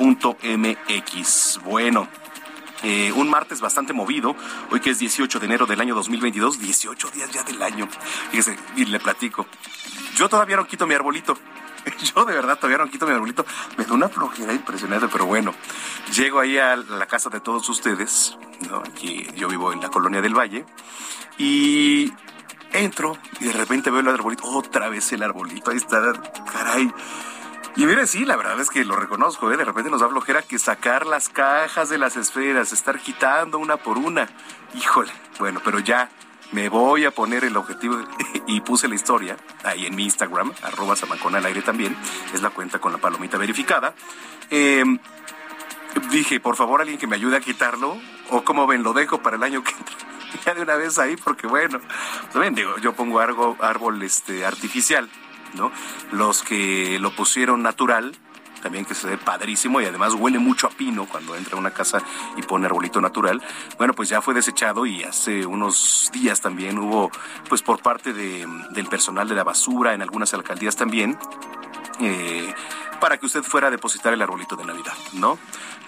www.heraldodemexico.com.mx. Bueno, eh, un martes bastante movido, hoy que es 18 de enero del año 2022, 18 días ya del año. Fíjese, y le platico. Yo todavía no quito mi arbolito. Yo de verdad todavía no quito mi arbolito. Me da una flojera impresionante, pero bueno. Llego ahí a la casa de todos ustedes, ¿no? Aquí yo vivo en la colonia del Valle. Y entro y de repente veo el arbolito, otra vez el arbolito, ahí está, caray. Y mire, sí, la verdad es que lo reconozco, ¿eh? de repente nos da flojera que sacar las cajas de las esferas, estar quitando una por una. Híjole, bueno, pero ya me voy a poner el objetivo y puse la historia ahí en mi Instagram, arroba Samacona al aire también, es la cuenta con la palomita verificada. Em, dije, por favor, alguien que me ayude a quitarlo, o como ven, lo dejo para el año que entra. Ya de una vez ahí, porque bueno, ven, digo, yo pongo árbol, árbol este, artificial, ¿no? Los que lo pusieron natural, también que se ve padrísimo y además huele mucho a pino cuando entra a una casa y pone arbolito natural. Bueno, pues ya fue desechado y hace unos días también hubo, pues por parte de, del personal de la basura en algunas alcaldías también, eh, para que usted fuera a depositar el arbolito de Navidad, ¿no?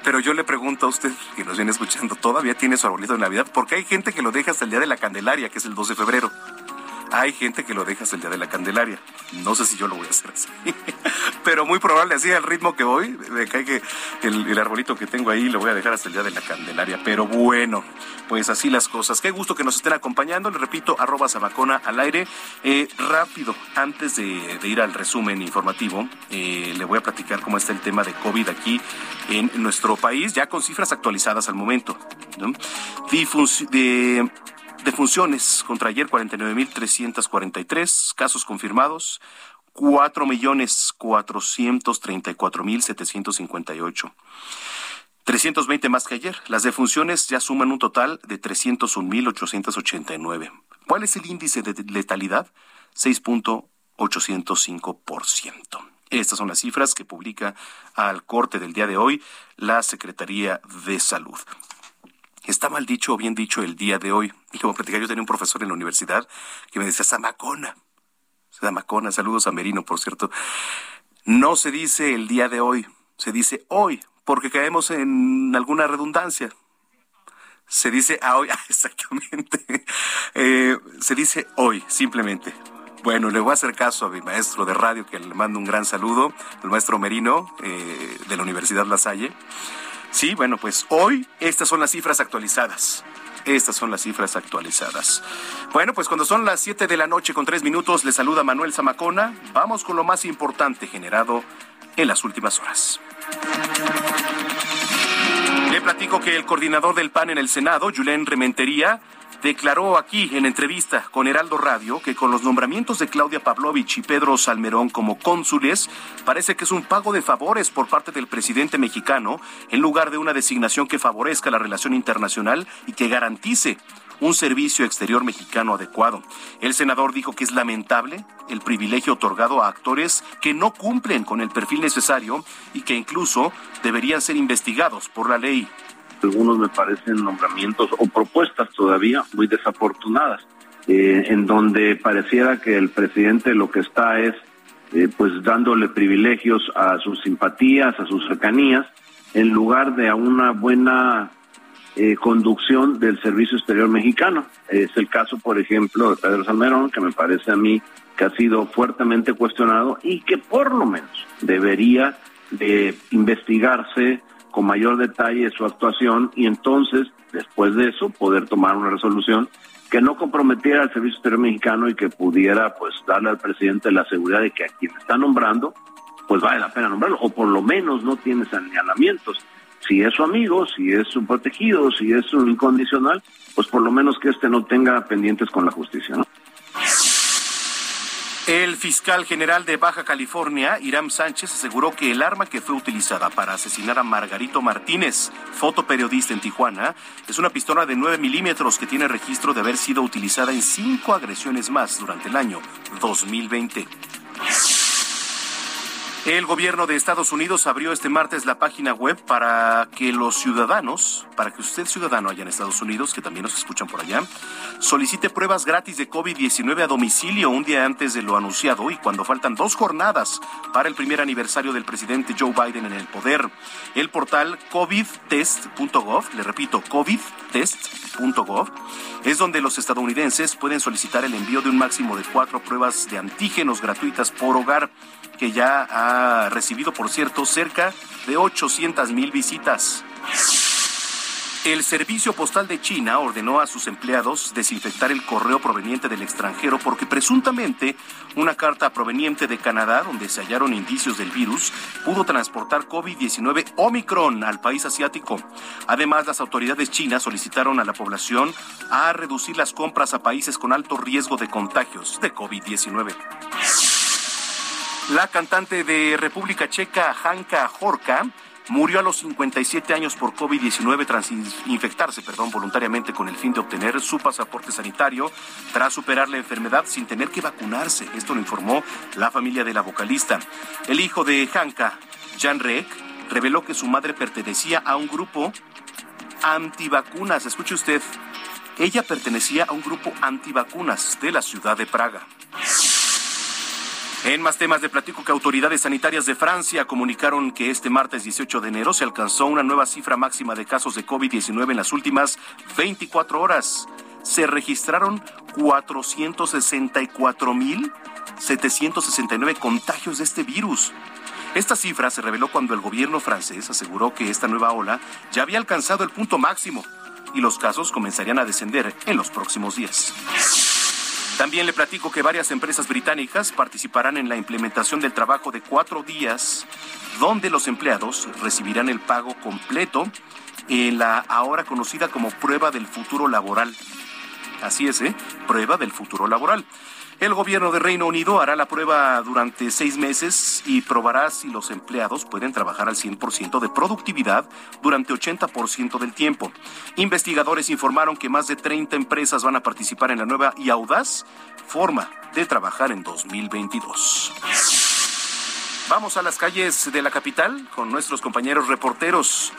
Pero yo le pregunto a usted que nos viene escuchando, ¿todavía tiene su arbolito de Navidad? Porque hay gente que lo deja hasta el día de la Candelaria, que es el 2 de febrero. Hay gente que lo deja hasta el día de la Candelaria. No sé si yo lo voy a hacer así. Pero muy probable, así al ritmo que voy, me que el, arbolito que tengo ahí lo voy a dejar hasta el día de la Candelaria. Pero bueno, pues así las cosas. Qué gusto que nos estén acompañando. Le repito, arroba Sabacona al aire. Eh, rápido, antes de, ir al resumen informativo, eh, le voy a platicar cómo está el tema de COVID aquí en nuestro país, ya con cifras actualizadas al momento. ¿no? de Defunciones contra ayer 49.343, casos confirmados 4.434.758. 320 más que ayer. Las defunciones ya suman un total de 301.889. ¿Cuál es el índice de letalidad? 6.805%. Estas son las cifras que publica al corte del día de hoy la Secretaría de Salud. Está mal dicho o bien dicho el día de hoy. Y como platicar, yo tenía un profesor en la universidad que me decía Zamacona. Zamacona, saludos a Merino, por cierto. No se dice el día de hoy, se dice hoy, porque caemos en alguna redundancia. Se dice hoy, exactamente. Eh, se dice hoy, simplemente. Bueno, le voy a hacer caso a mi maestro de radio, que le mando un gran saludo, el maestro Merino, eh, de la Universidad La Salle. Sí, bueno, pues hoy estas son las cifras actualizadas. Estas son las cifras actualizadas. Bueno, pues cuando son las 7 de la noche con 3 minutos, le saluda Manuel Zamacona. Vamos con lo más importante generado en las últimas horas. Le platico que el coordinador del PAN en el Senado, Julen Rementería, declaró aquí en entrevista con Heraldo Radio que con los nombramientos de Claudia Pavlovich y Pedro Salmerón como cónsules, parece que es un pago de favores por parte del presidente mexicano en lugar de una designación que favorezca la relación internacional y que garantice un servicio exterior mexicano adecuado. El senador dijo que es lamentable el privilegio otorgado a actores que no cumplen con el perfil necesario y que incluso deberían ser investigados por la ley algunos me parecen nombramientos o propuestas todavía muy desafortunadas, eh, en donde pareciera que el presidente lo que está es eh, pues dándole privilegios a sus simpatías, a sus cercanías, en lugar de a una buena eh, conducción del Servicio Exterior Mexicano. Es el caso, por ejemplo, de Pedro Salmerón, que me parece a mí que ha sido fuertemente cuestionado y que por lo menos debería de investigarse con mayor detalle su actuación y entonces, después de eso, poder tomar una resolución que no comprometiera al Servicio Exterior Mexicano y que pudiera pues darle al presidente la seguridad de que a quien está nombrando, pues vale la pena nombrarlo, o por lo menos no tiene señalamientos. Si es su amigo, si es su protegido, si es un incondicional, pues por lo menos que éste no tenga pendientes con la justicia, ¿no? El fiscal general de Baja California, Irán Sánchez, aseguró que el arma que fue utilizada para asesinar a Margarito Martínez, fotoperiodista en Tijuana, es una pistola de 9 milímetros que tiene registro de haber sido utilizada en cinco agresiones más durante el año 2020. El gobierno de Estados Unidos abrió este martes la página web para que los ciudadanos, para que usted ciudadano allá en Estados Unidos, que también nos escuchan por allá, solicite pruebas gratis de COVID-19 a domicilio un día antes de lo anunciado y cuando faltan dos jornadas para el primer aniversario del presidente Joe Biden en el poder. El portal covidtest.gov, le repito, covidtest.gov, es donde los estadounidenses pueden solicitar el envío de un máximo de cuatro pruebas de antígenos gratuitas por hogar que ya ha recibido, por cierto, cerca de 800 mil visitas. El Servicio Postal de China ordenó a sus empleados desinfectar el correo proveniente del extranjero porque presuntamente una carta proveniente de Canadá, donde se hallaron indicios del virus, pudo transportar COVID-19 Omicron al país asiático. Además, las autoridades chinas solicitaron a la población a reducir las compras a países con alto riesgo de contagios de COVID-19. La cantante de República Checa, Hanka Horka, murió a los 57 años por COVID-19 tras infectarse perdón, voluntariamente con el fin de obtener su pasaporte sanitario tras superar la enfermedad sin tener que vacunarse. Esto lo informó la familia de la vocalista. El hijo de Hanka, Jan Rek, reveló que su madre pertenecía a un grupo antivacunas. Escuche usted, ella pertenecía a un grupo antivacunas de la ciudad de Praga. En más temas de platico que autoridades sanitarias de Francia comunicaron que este martes 18 de enero se alcanzó una nueva cifra máxima de casos de COVID-19 en las últimas 24 horas. se registraron 464.769 contagios de este virus. Esta cifra se reveló cuando el gobierno francés aseguró que esta nueva ola ya había alcanzado el punto máximo y los casos comenzarían a descender en los próximos días. También le platico que varias empresas británicas participarán en la implementación del trabajo de cuatro días, donde los empleados recibirán el pago completo en la ahora conocida como prueba del futuro laboral. Así es, ¿eh? Prueba del futuro laboral. El gobierno de Reino Unido hará la prueba durante seis meses y probará si los empleados pueden trabajar al 100% de productividad durante 80% del tiempo. Investigadores informaron que más de 30 empresas van a participar en la nueva y audaz forma de trabajar en 2022. Vamos a las calles de la capital con nuestros compañeros reporteros.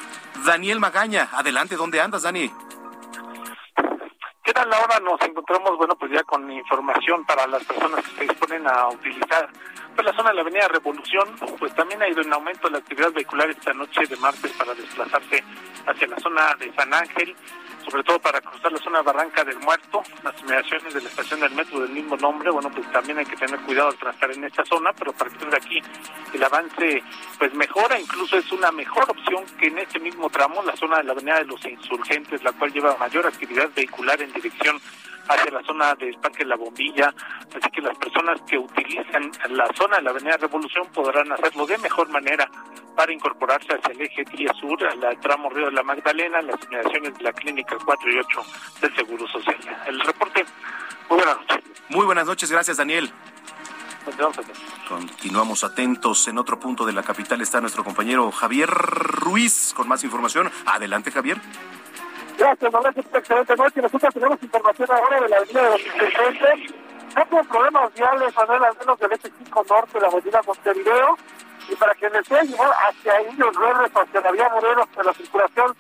Daniel Magaña, adelante, ¿dónde andas, Dani? ¿Qué tal ahora nos encontramos, bueno, pues ya con información para las personas que se disponen a utilizar pues la zona de la Avenida Revolución, pues también ha ido en aumento la actividad vehicular esta noche de martes para desplazarse hacia la zona de San Ángel, sobre todo para cruzar la zona Barranca del Muerto, las inmediaciones de la estación del metro del mismo nombre, bueno, pues también hay que tener cuidado al transar en esta zona, pero a partir de aquí el avance pues mejora, incluso es una mejor opción que en este mismo tramo, la zona de la Avenida de los Insurgentes, la cual lleva mayor actividad vehicular en dirección hacia la zona del Parque La Bombilla, así que las personas que utilizan la zona de la Avenida Revolución podrán hacerlo de mejor manera para incorporarse hacia el eje 10 sur, al tramo Río de la Magdalena, las inmediaciones de la Clínica 4 y 8 del Seguro Social. El reporte, muy buenas noches. Muy buenas noches, gracias Daniel. Continuamos atentos. En otro punto de la capital está nuestro compañero Javier Ruiz con más información. Adelante, Javier. Gracias, Manuel. Excelente noche. Nosotros tenemos información ahora de la avenida de los Insurgentes. No tengo problemas viales, Manuel, al menos del este 5 norte de la avenida Montevideo. Y para quien desee llegar hacia Indios Verdes, hacia la vía Morelos, de la circulación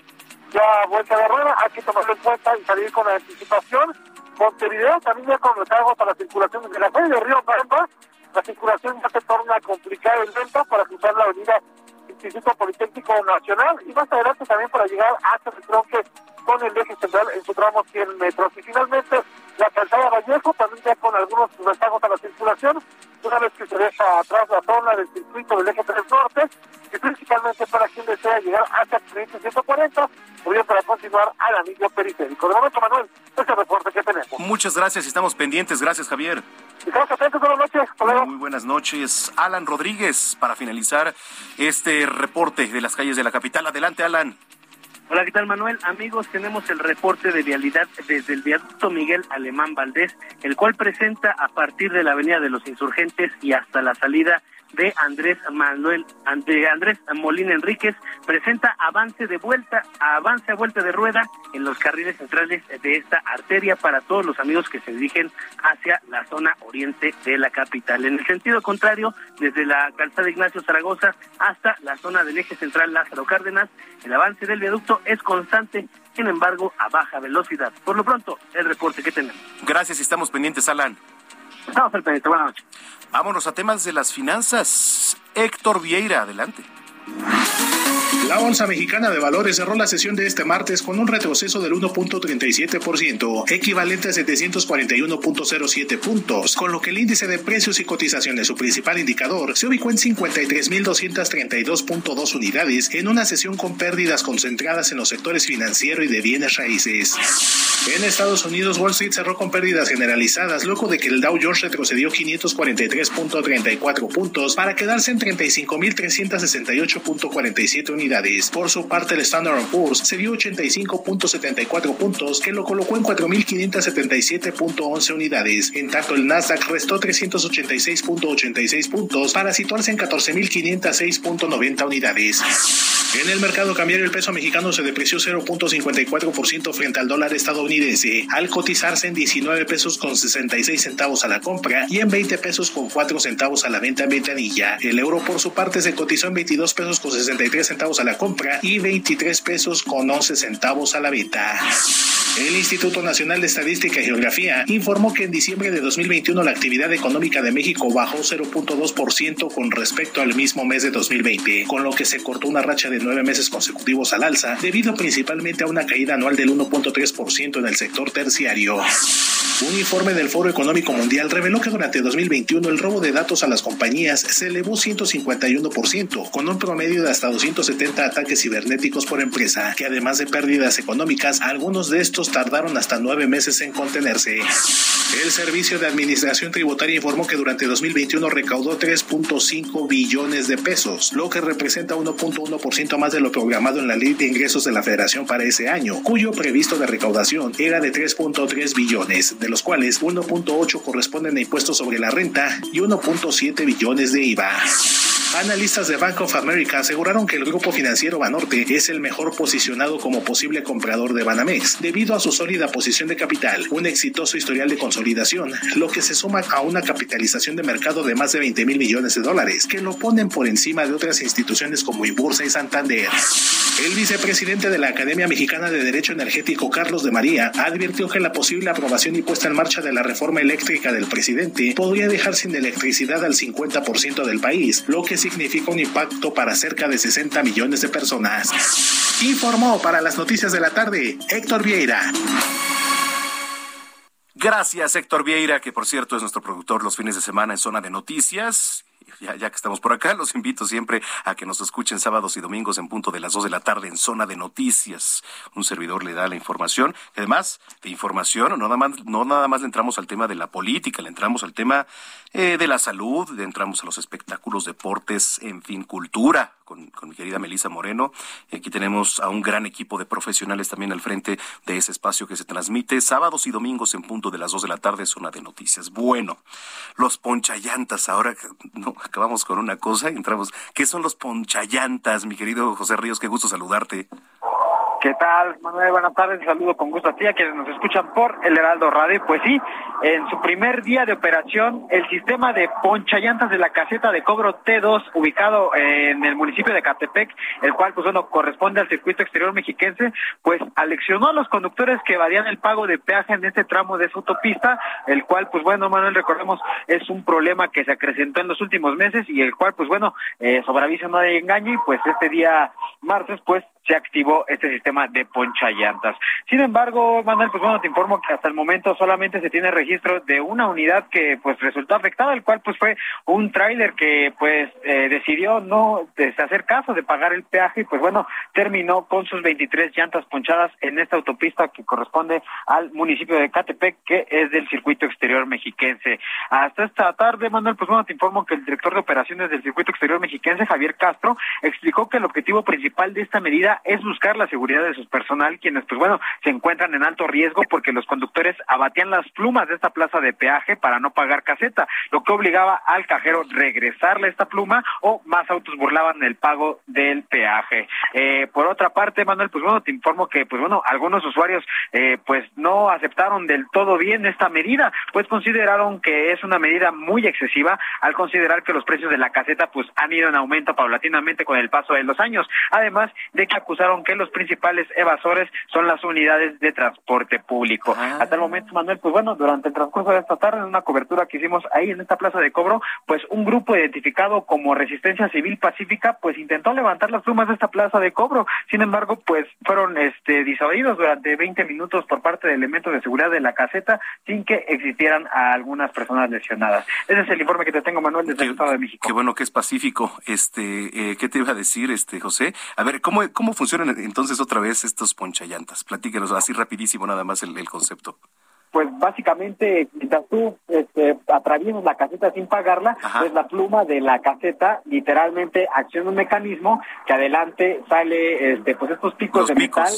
ya vuelta de rueda, hay que tomarlo en cuenta y salir con anticipación. Montevideo también ya con recargo para la circulación desde la calle de Río Pampa. La circulación ya se torna complicada en venta para cruzar la avenida Instituto Politécnico Nacional y más adelante también para llegar hasta el tronque con el eje central en su tramo 100 metros. Y finalmente la calzada Vallejo también ya con algunos rezagos a la circulación, una vez que se deja atrás la zona del circuito del eje 3 norte, y principalmente para quien desea llegar hasta el 140 o bien para continuar al anillo periférico. De momento, Manuel, este es el reporte que tenemos. Muchas gracias, estamos pendientes. Gracias, Javier. Estamos atentos, buenas noches. Muy buenas noches. Alan Rodríguez, para finalizar este reporte de las calles de la capital. Adelante, Alan. Hola, ¿qué tal Manuel? Amigos, tenemos el reporte de vialidad desde el viaducto Miguel Alemán Valdés, el cual presenta a partir de la Avenida de los Insurgentes y hasta la salida de Andrés Manuel de Andrés Molina Enríquez presenta avance de vuelta, avance a vuelta de rueda en los carriles centrales de esta arteria para todos los amigos que se dirigen hacia la zona oriente de la capital. En el sentido contrario, desde la calzada Ignacio Zaragoza hasta la zona del eje central Lázaro Cárdenas, el avance del viaducto es constante, sin embargo, a baja velocidad. Por lo pronto, el reporte que tenemos. Gracias, estamos pendientes, Alan. Estamos al pendiente, buenas noches. Vámonos a temas de las finanzas. Héctor Vieira, adelante. La Bolsa Mexicana de Valores cerró la sesión de este martes con un retroceso del 1.37%, equivalente a 741.07 puntos, con lo que el índice de precios y cotizaciones, su principal indicador, se ubicó en 53.232.2 unidades en una sesión con pérdidas concentradas en los sectores financiero y de bienes raíces. En Estados Unidos, Wall Street cerró con pérdidas generalizadas luego de que el Dow Jones retrocedió 543.34 puntos para quedarse en 35.368.47 unidades. Por su parte, el Standard Poor's se vio 85.74 puntos, que lo colocó en 4.577.11 unidades. En tanto, el Nasdaq restó 386.86 puntos para situarse en 14.506.90 unidades. En el mercado cambiario, el peso mexicano se depreció 0.54% frente al dólar estadounidense, al cotizarse en 19 pesos con 66 centavos a la compra y en 20 pesos con 4 centavos a la venta en ventanilla. El euro, por su parte, se cotizó en 22 pesos con 63 centavos a la compra y 23 pesos con 11 centavos a la venta. El Instituto Nacional de Estadística y Geografía informó que en diciembre de 2021 la actividad económica de México bajó 0.2% con respecto al mismo mes de 2020, con lo que se cortó una racha de nueve meses consecutivos al alza, debido principalmente a una caída anual del 1.3% en el sector terciario. Un informe del Foro Económico Mundial reveló que durante 2021 el robo de datos a las compañías se elevó 151%, con un promedio de hasta 270 ataques cibernéticos por empresa, que además de pérdidas económicas, algunos de estos tardaron hasta nueve meses en contenerse. El Servicio de Administración Tributaria informó que durante 2021 recaudó 3.5 billones de pesos, lo que representa 1.1% más de lo programado en la Ley de Ingresos de la Federación para ese año, cuyo previsto de recaudación era de 3.3 billones, de los cuales 1.8 corresponden a impuestos sobre la renta y 1.7 billones de IVA. Analistas de Bank of America aseguraron que el grupo financiero Banorte es el mejor posicionado como posible comprador de Banamex, debido a su sólida posición de capital, un exitoso historial de consolidación, lo que se suma a una capitalización de mercado de más de 20 mil millones de dólares, que lo ponen por encima de otras instituciones como Ibursa y Santander. El vicepresidente de la Academia Mexicana de Derecho Energético, Carlos de María, advirtió que la posible aprobación y puesta en marcha de la reforma eléctrica del presidente podría dejar sin electricidad al 50% del país, lo que significa un impacto para cerca de 60 millones de personas. Informó para las noticias de la tarde Héctor Vieira. Gracias, Héctor Vieira, que por cierto es nuestro productor los fines de semana en Zona de Noticias ya, que estamos por acá, los invito siempre a que nos escuchen sábados y domingos en punto de las dos de la tarde en Zona de Noticias. Un servidor le da la información. Además de información, no nada más, no nada más le entramos al tema de la política, le entramos al tema eh, de la salud, entramos a los espectáculos, deportes, en fin, cultura, con, mi querida Melisa Moreno. Aquí tenemos a un gran equipo de profesionales también al frente de ese espacio que se transmite sábados y domingos en punto de las dos de la tarde, zona de noticias. Bueno, los ponchallantas, ahora no, acabamos con una cosa entramos. ¿Qué son los ponchallantas, mi querido José Ríos? Qué gusto saludarte. ¿Qué tal, Manuel? Buenas tardes. Saludo con gusto a ti, a quienes nos escuchan por el Heraldo Radio. Pues sí, en su primer día de operación, el sistema de ponchallantas de la caseta de cobro T2, ubicado en el municipio de Catepec, el cual, pues bueno, corresponde al circuito exterior mexiquense, pues aleccionó a los conductores que evadían el pago de peaje en este tramo de su autopista, el cual, pues bueno, Manuel, recordemos, es un problema que se acrecentó en los últimos meses y el cual, pues bueno, eh, sobre aviso no hay engaño y pues este día martes, pues se activó este sistema de poncha llantas. Sin embargo, Manuel, pues bueno, te informo que hasta el momento solamente se tiene registro de una unidad que pues resultó afectada, el cual pues fue un tráiler que pues eh, decidió no hacer caso de pagar el peaje y pues bueno, terminó con sus 23 llantas ponchadas en esta autopista que corresponde al municipio de Catepec, que es del circuito exterior mexiquense. Hasta esta tarde, Manuel, pues bueno, te informo que el director de operaciones del circuito exterior mexiquense, Javier Castro, explicó que el objetivo principal de esta medida es buscar la seguridad de su personal, quienes, pues bueno, se encuentran en alto riesgo porque los conductores abatían las plumas de esta plaza de peaje para no pagar caseta, lo que obligaba al cajero regresarle esta pluma o más autos burlaban el pago del peaje. Eh, por otra parte, Manuel, pues bueno, te informo que, pues bueno, algunos usuarios, eh, pues no aceptaron del todo bien esta medida, pues consideraron que es una medida muy excesiva al considerar que los precios de la caseta, pues han ido en aumento paulatinamente con el paso de los años, además de que acusaron que los principales evasores son las unidades de transporte público. Ah. Hasta el momento, Manuel, pues bueno, durante el transcurso de esta tarde, en una cobertura que hicimos ahí en esta plaza de cobro, pues un grupo identificado como Resistencia Civil Pacífica, pues intentó levantar las plumas de esta plaza de cobro. Sin embargo, pues fueron este disuadidos durante 20 minutos por parte de elementos de seguridad de la caseta sin que existieran a algunas personas lesionadas. Ese es el informe que te tengo, Manuel, desde el Estado de México. Qué bueno que es pacífico. Este, eh, ¿qué te iba a decir, este José? A ver, ¿cómo, cómo funcionan entonces otra vez estos ponchallantas? Platíquenos así rapidísimo nada más el, concepto. Pues básicamente mientras tú este, atraviesas la caseta sin pagarla, pues la pluma de la caseta literalmente acciona un mecanismo que adelante sale este, pues estos picos de metal,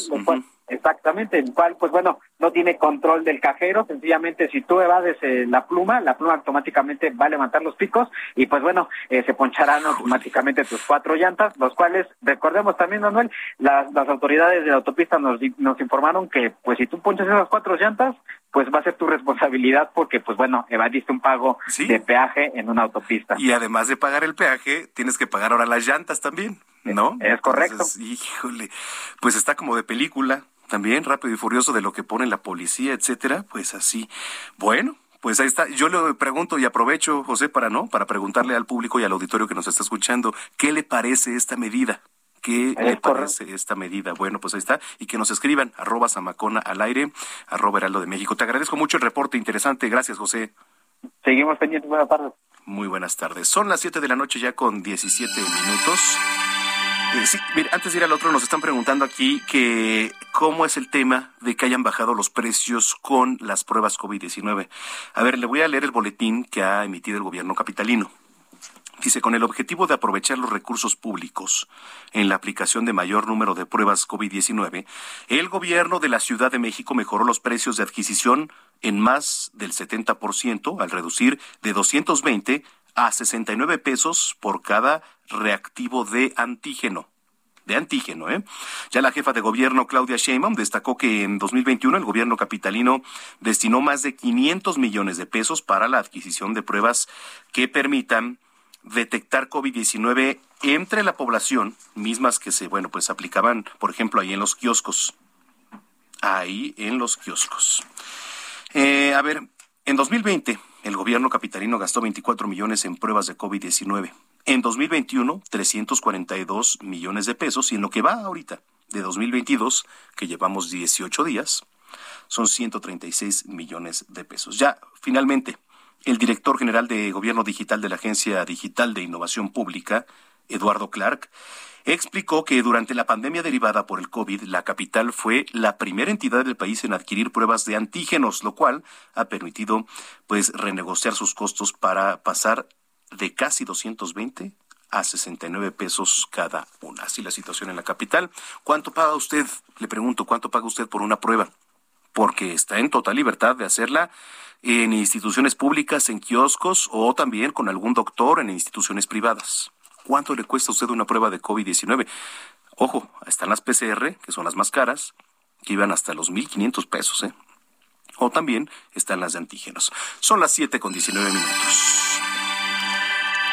Exactamente, el cual, pues bueno, no tiene control del cajero, sencillamente si tú evades eh, la pluma, la pluma automáticamente va a levantar los picos y pues bueno, eh, se poncharán automáticamente tus cuatro llantas, los cuales, recordemos también, Manuel, las, las autoridades de la autopista nos, nos informaron que pues si tú ponchas esas cuatro llantas, pues va a ser tu responsabilidad porque, pues bueno, evadiste un pago de peaje en una autopista. Y además de pagar el peaje, tienes que pagar ahora las llantas también, ¿no? Es correcto. híjole, pues está como de película también rápido y furioso de lo que pone la policía, etcétera, pues así. Bueno, pues ahí está. Yo le pregunto y aprovecho, José, para no, para preguntarle al público y al auditorio que nos está escuchando, ¿qué le parece esta medida? ¿Qué le parece esta medida? Bueno, pues ahí está. Y que nos escriban, arroba Samacona al aire, arroba Heraldo de México. Te agradezco mucho el reporte, interesante. Gracias, José. Seguimos pendientes. Buenas tardes. Muy buenas tardes. Son las 7 de la noche ya con 17 minutos. Eh, sí, mira, antes de ir al otro, nos están preguntando aquí que cómo es el tema de que hayan bajado los precios con las pruebas COVID-19. A ver, le voy a leer el boletín que ha emitido el gobierno capitalino. Dice, con el objetivo de aprovechar los recursos públicos en la aplicación de mayor número de pruebas COVID-19, el gobierno de la Ciudad de México mejoró los precios de adquisición en más del 70% al reducir de 220 a 69 pesos por cada reactivo de antígeno de antígeno. ¿eh? Ya la jefa de gobierno, Claudia Sheinbaum, destacó que en 2021 el gobierno capitalino destinó más de 500 millones de pesos para la adquisición de pruebas que permitan detectar COVID-19 entre la población, mismas que se, bueno, pues aplicaban, por ejemplo, ahí en los kioscos. Ahí en los kioscos. Eh, a ver, en 2020 el gobierno capitalino gastó 24 millones en pruebas de COVID-19. En 2021, 342 millones de pesos. Y en lo que va ahorita de 2022, que llevamos 18 días, son 136 millones de pesos. Ya, finalmente, el director general de Gobierno Digital de la Agencia Digital de Innovación Pública, Eduardo Clark, explicó que durante la pandemia derivada por el COVID, la capital fue la primera entidad del país en adquirir pruebas de antígenos, lo cual ha permitido pues renegociar sus costos para pasar de casi 220 a 69 pesos cada una. Así la situación en la capital. ¿Cuánto paga usted? Le pregunto, ¿cuánto paga usted por una prueba? Porque está en total libertad de hacerla en instituciones públicas, en kioscos o también con algún doctor en instituciones privadas. ¿Cuánto le cuesta a usted una prueba de COVID-19? Ojo, están las PCR, que son las más caras, que iban hasta los 1.500 pesos, ¿eh? O también están las de antígenos. Son las 7 con 19 minutos.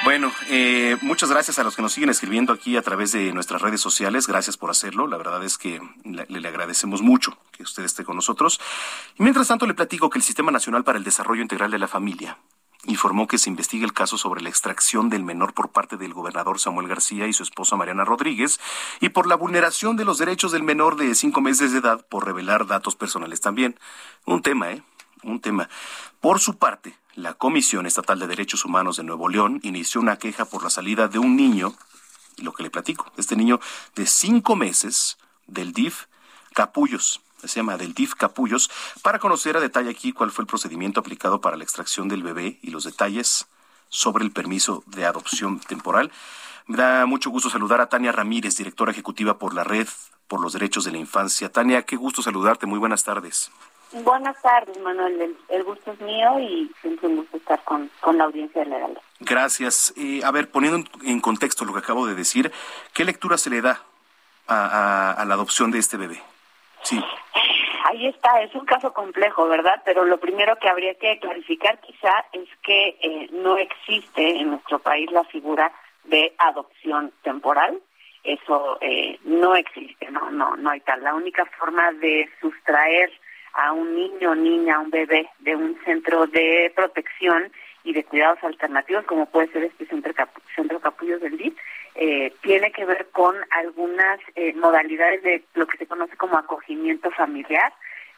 Bueno, eh, muchas gracias a los que nos siguen escribiendo aquí a través de nuestras redes sociales. Gracias por hacerlo. La verdad es que le, le, agradecemos mucho que usted esté con nosotros. Y mientras tanto, le platico que el Sistema Nacional para el Desarrollo Integral de la Familia informó que se investiga el caso sobre la extracción del menor por parte del gobernador Samuel García y su esposa Mariana Rodríguez y por la vulneración de los derechos del menor de cinco meses de edad por revelar datos personales también. Un tema, ¿eh? Un tema. Por su parte, la Comisión Estatal de Derechos Humanos de Nuevo León inició una queja por la salida de un niño, lo que le platico, este niño de cinco meses del DIF Capullos, se llama del DIF Capullos, para conocer a detalle aquí cuál fue el procedimiento aplicado para la extracción del bebé y los detalles sobre el permiso de adopción temporal. Me da mucho gusto saludar a Tania Ramírez, directora ejecutiva por la Red por los Derechos de la Infancia. Tania, qué gusto saludarte. Muy buenas tardes. Buenas tardes, Manuel. El, gusto es mío y siempre un gusto estar con, con la audiencia de Heraldo. Gracias. Eh, a ver, poniendo en contexto lo que acabo de decir, ¿qué lectura se le da a, a, la adopción de este bebé? Sí. Ahí está, es un caso complejo, ¿verdad? Pero lo primero que habría que clarificar quizá es que eh, no existe en nuestro país la figura de adopción temporal. Eso eh, no existe, no, no, no hay tal. La única forma de sustraer a un niño, niña, un bebé de un centro de protección y de cuidados alternativos, como puede ser este centro, centro Capullos del DIP, eh, tiene que ver con algunas eh, modalidades de lo que se conoce como acogimiento familiar.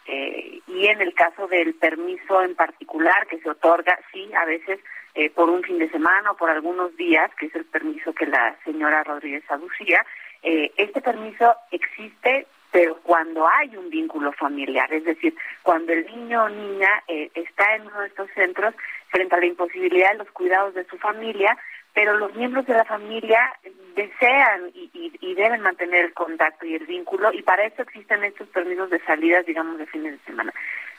Eh, y en el caso del permiso en particular que se otorga, sí, a veces eh, por un fin de semana o por algunos días, que es el permiso que la señora Rodríguez aducía, eh, este permiso existe pero cuando hay un vínculo familiar, es decir, cuando el niño o niña eh, está en uno de estos centros frente a la imposibilidad de los cuidados de su familia, pero los miembros de la familia desean y, y, deben mantener el contacto y el vínculo y para eso existen estos permisos de salidas, digamos, de fines de semana.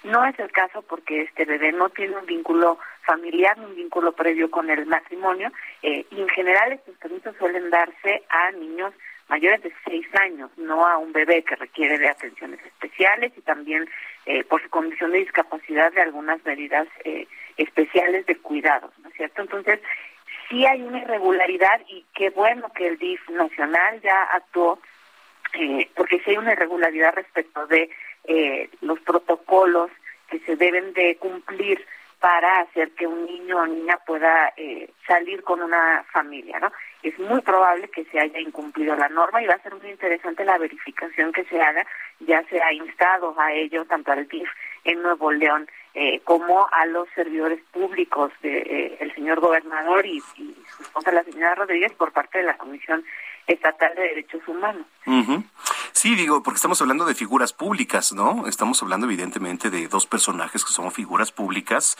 No es el caso porque este bebé no tiene un vínculo familiar, un vínculo previo con el matrimonio eh, y en general estos permisos suelen darse a niños mayores de seis años, no a un bebé que requiere de atenciones especiales y también eh, por su condición de discapacidad de algunas medidas eh, especiales de cuidados, ¿no es cierto? Entonces, sí hay una irregularidad y qué bueno que el DIF nacional ya actuó eh, porque si hay una irregularidad respecto de eh, los protocolos que se deben de cumplir para hacer que un niño o niña pueda eh, salir con una familia, ¿no? Es muy probable que se haya incumplido la norma y va a ser muy interesante la verificación que se haga. Ya se ha instado a ello tanto al DIF en Nuevo León eh, como a los servidores públicos de eh, el señor gobernador y, y su esposa la señora Rodríguez por parte de la Comisión Estatal de Derechos Humanos. Sí, digo, porque estamos hablando de figuras públicas, ¿no? Estamos hablando evidentemente de dos personajes que son figuras públicas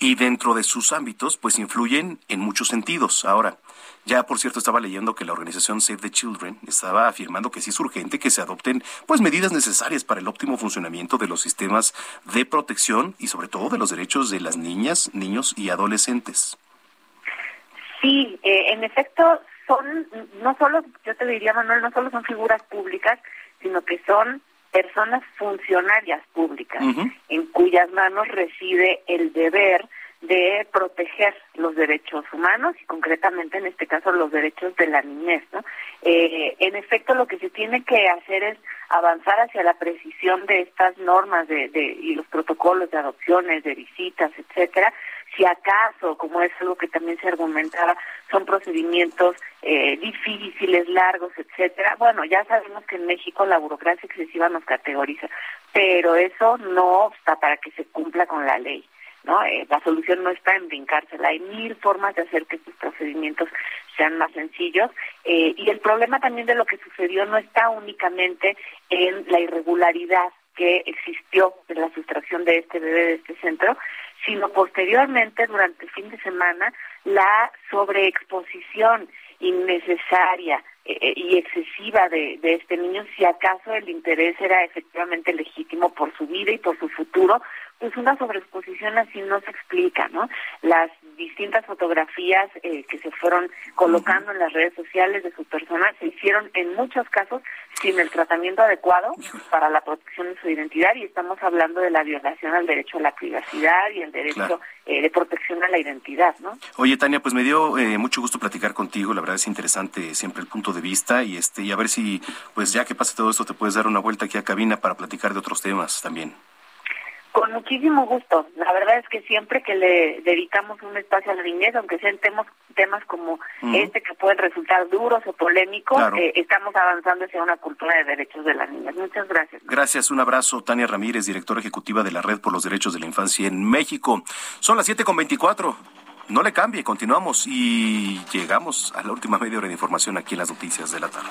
y dentro de sus ámbitos, pues influyen en muchos sentidos. Ahora, ya por cierto estaba leyendo que la organización Save the Children estaba afirmando que sí es urgente que se adopten pues medidas necesarias para el óptimo funcionamiento de los sistemas de protección y sobre todo de los derechos de las niñas, niños y adolescentes. Sí, eh, en efecto, son, no solo, yo te diría, Manuel, no solo son figuras públicas, sino que son personas funcionarias públicas, en cuyas manos reside el deber de proteger los derechos humanos y concretamente en este caso los derechos de la niñez. ¿no? Eh, en efecto, lo que se tiene que hacer es avanzar hacia la precisión de estas normas de, de, y los protocolos de adopciones, de visitas, etcétera, si acaso, como es algo que también se argumentaba, son procedimientos eh, difíciles, largos, etcétera. Bueno, ya sabemos que en México la burocracia excesiva nos categoriza, pero eso no obsta para que se cumpla con la ley. ¿no? Eh, la solución no está en brincársela. Hay mil formas de hacer que estos procedimientos sean más sencillos. Eh, y el problema también de lo que sucedió no está únicamente en la irregularidad que existió en la sustracción de este bebé de este centro, sino posteriormente, durante el fin de semana, la sobreexposición innecesaria eh, eh, y excesiva de, de este niño, si acaso el interés era efectivamente legítimo por su vida y por su futuro, pues una sobreexposición así no se explica, ¿no? Las distintas fotografías eh, que se fueron colocando en las redes sociales de su persona se hicieron en muchos casos sin el tratamiento adecuado para la protección de su identidad y estamos hablando de la violación al derecho a la privacidad y el derecho eh, de protección a la identidad, ¿no? Oye, Tania, pues me dio eh, mucho gusto platicar contigo, la verdad es interesante siempre el punto de vista y este y a ver si pues ya que pase todo esto te puedes dar una vuelta aquí a cabina para platicar de otros temas también. Con muchísimo gusto. La verdad es que siempre que le dedicamos un espacio a la niñez, aunque sean temas, temas como este que pueden resultar duros o polémicos, eh, estamos avanzando hacia una cultura de derechos de las niñas. Muchas gracias. Gracias, un abrazo. Tania Ramírez, directora ejecutiva de la Red por los Derechos de la Infancia en México. Son las siete con veinticuatro. No le cambie, continuamos y llegamos a la última media hora de información aquí en las noticias de la tarde.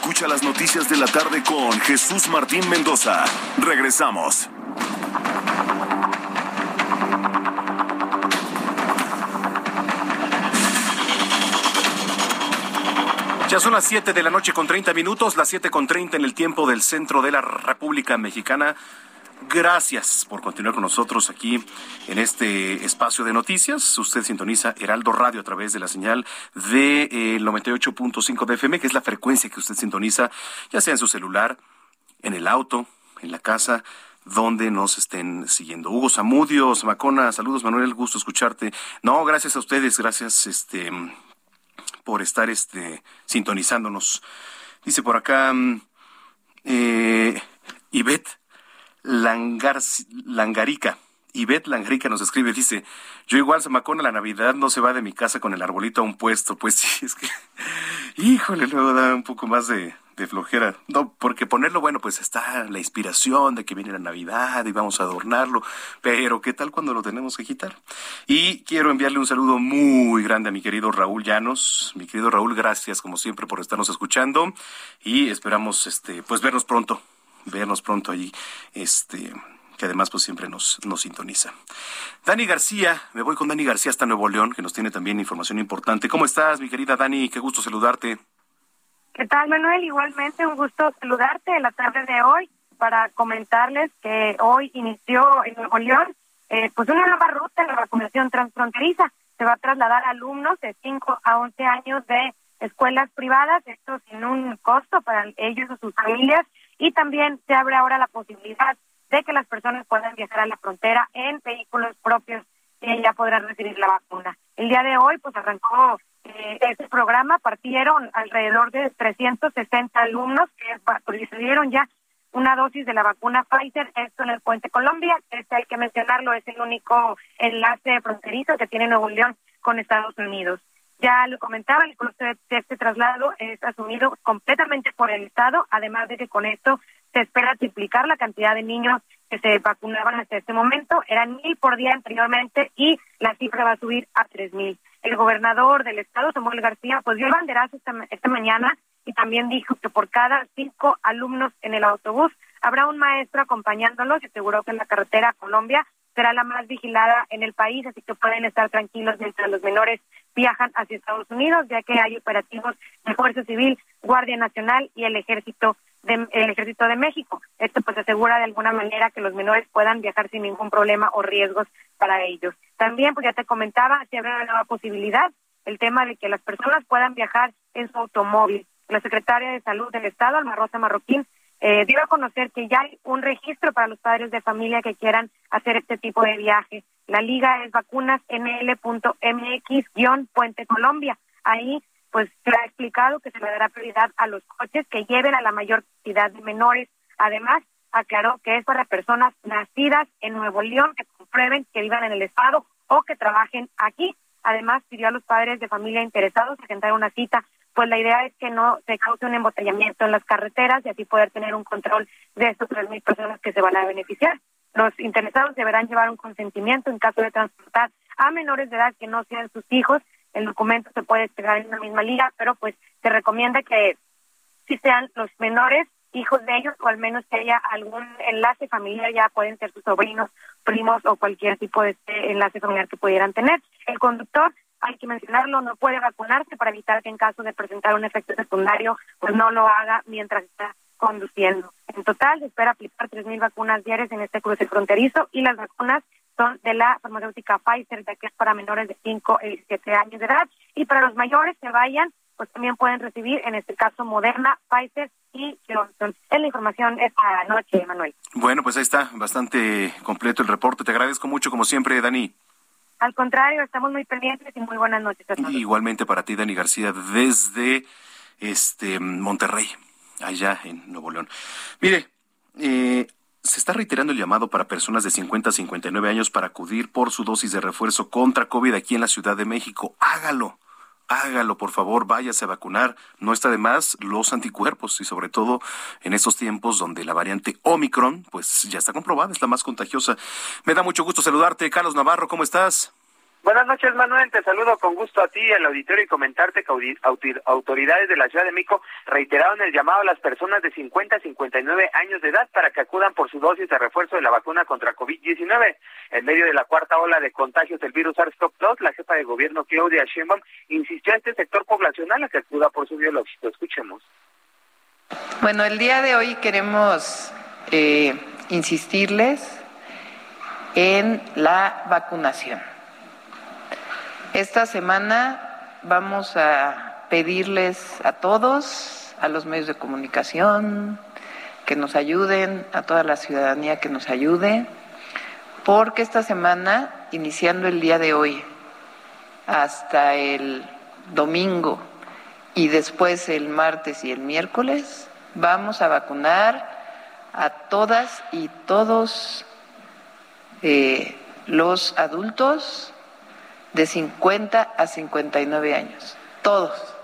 Escucha las noticias de la tarde con Jesús Martín Mendoza. Regresamos. Ya son las 7 de la noche con 30 minutos, las 7 con 30 en el tiempo del centro de la República Mexicana. Gracias por continuar con nosotros aquí en este espacio de noticias. Usted sintoniza Heraldo Radio a través de la señal de eh, 98.5 de FM, que es la frecuencia que usted sintoniza, ya sea en su celular, en el auto, en la casa, donde nos estén siguiendo. Hugo Zamudio, Zamacona, saludos Manuel, gusto escucharte. No, gracias a ustedes, gracias este por estar este sintonizándonos. Dice por acá eh, Ivette Langar, Langarica. Ivette Langarica nos escribe, dice, yo igual Zamacona la Navidad no se va de mi casa con el arbolito a un puesto. Pues sí, es que, híjole, luego da un poco más de, de flojera. No, porque ponerlo, bueno, pues está la inspiración de que viene la Navidad y vamos a adornarlo, pero ¿qué tal cuando lo tenemos que quitar? Y quiero enviarle un saludo muy grande a mi querido Raúl Llanos. Mi querido Raúl, gracias como siempre por estarnos escuchando y esperamos, este, pues vernos pronto, vernos pronto allí, este, que además pues siempre nos, nos sintoniza. Dani García, me voy con Dani García hasta Nuevo León, que nos tiene también información importante. ¿Cómo estás, mi querida Dani? Qué gusto saludarte. ¿Qué tal, Manuel? Igualmente, un gusto saludarte en la tarde de hoy para comentarles que hoy inició en Nuevo León eh, pues una nueva ruta de la vacunación transfronteriza. Se va a trasladar alumnos de 5 a 11 años de escuelas privadas, esto sin un costo para ellos o sus familias, y también se abre ahora la posibilidad de que las personas puedan viajar a la frontera en vehículos propios y ya podrán recibir la vacuna. El día de hoy, pues arrancó eh, este programa, partieron alrededor de 360 alumnos que recibieron ya una dosis de la vacuna Pfizer, esto en el Puente Colombia, este hay que mencionarlo, es el único enlace fronterizo que tiene Nuevo León con Estados Unidos. Ya lo comentaba, el costo de este traslado es asumido completamente por el Estado, además de que con esto se espera triplicar la cantidad de niños que se vacunaban hasta este momento. Eran mil por día anteriormente y la cifra va a subir a tres mil. El gobernador del estado, Samuel García, pues dio el banderazo esta, mañana y también dijo que por cada cinco alumnos en el autobús habrá un maestro acompañándolos y aseguró que en la carretera Colombia será la más vigilada en el país, así que pueden estar tranquilos mientras los menores viajan hacia Estados Unidos, ya que hay operativos de Fuerza Civil, Guardia Nacional y el Ejército de, el Ejército de México. Esto pues asegura de alguna manera que los menores puedan viajar sin ningún problema o riesgos para ellos. También, pues ya te comentaba, se abre una nueva posibilidad, el tema de que las personas puedan viajar en su automóvil. La secretaria de Salud del Estado, Alma Rosa Marroquín, eh, a conocer que ya hay un registro para los padres de familia que quieran hacer este tipo de viaje. La liga es vacunasnl.mx-Puente Colombia. Ahí pues se ha explicado que se le dará prioridad a los coches que lleven a la mayor cantidad de menores. Además, aclaró que es para personas nacidas en Nuevo León que comprueben que vivan en el estado o que trabajen aquí. Además, pidió a los padres de familia interesados agendar una cita, pues la idea es que no se cause un embotellamiento en las carreteras y así poder tener un control de estas tres mil personas que se van a beneficiar. Los interesados deberán llevar un consentimiento en caso de transportar a menores de edad que no sean sus hijos el documento se puede pegar en una misma liga, pero pues se recomienda que si sean los menores hijos de ellos o al menos que haya algún enlace familiar, ya pueden ser sus sobrinos, primos o cualquier tipo de este enlace familiar que pudieran tener. El conductor, hay que mencionarlo, no puede vacunarse para evitar que en caso de presentar un efecto secundario, pues no lo haga mientras está conduciendo. En total, se espera aplicar 3.000 vacunas diarias en este cruce fronterizo y las vacunas son de la farmacéutica Pfizer, ya que es para menores de 5 y 7 años de edad. Y para los mayores que vayan, pues también pueden recibir, en este caso, Moderna, Pfizer y Johnson. Es la información esta noche, Manuel. Bueno, pues ahí está, bastante completo el reporte. Te agradezco mucho, como siempre, Dani. Al contrario, estamos muy pendientes y muy buenas noches a. Igualmente para ti, Dani García, desde este Monterrey, allá en Nuevo León. Mire, eh, se está reiterando el llamado para personas de 50 a 59 años para acudir por su dosis de refuerzo contra COVID aquí en la Ciudad de México. Hágalo. Hágalo, por favor, váyase a vacunar. No está de más los anticuerpos y sobre todo en estos tiempos donde la variante Omicron, pues ya está comprobada, es la más contagiosa. Me da mucho gusto saludarte. Carlos Navarro, ¿cómo estás? Buenas noches, Manuel. Te saludo con gusto a ti, al auditorio, y comentarte que autoridades de la Ciudad de México reiteraron el llamado a las personas de 50 a 59 años de edad para que acudan por su dosis de refuerzo de la vacuna contra COVID-19. En medio de la cuarta ola de contagios del virus SARS-CoV-2, la jefa de gobierno Claudia Sheinbaum insistió a este sector poblacional a que acuda por su biológico. Escuchemos. Bueno, el día de hoy queremos eh, insistirles en la vacunación esta semana vamos a pedirles a todos, a los medios de comunicación, que nos ayuden, a toda la ciudadanía que nos ayude, porque esta semana, iniciando el día de hoy hasta el domingo y después el martes y el miércoles, vamos a vacunar a todas y todos eh, los adultos de 50 a 59 años, todos.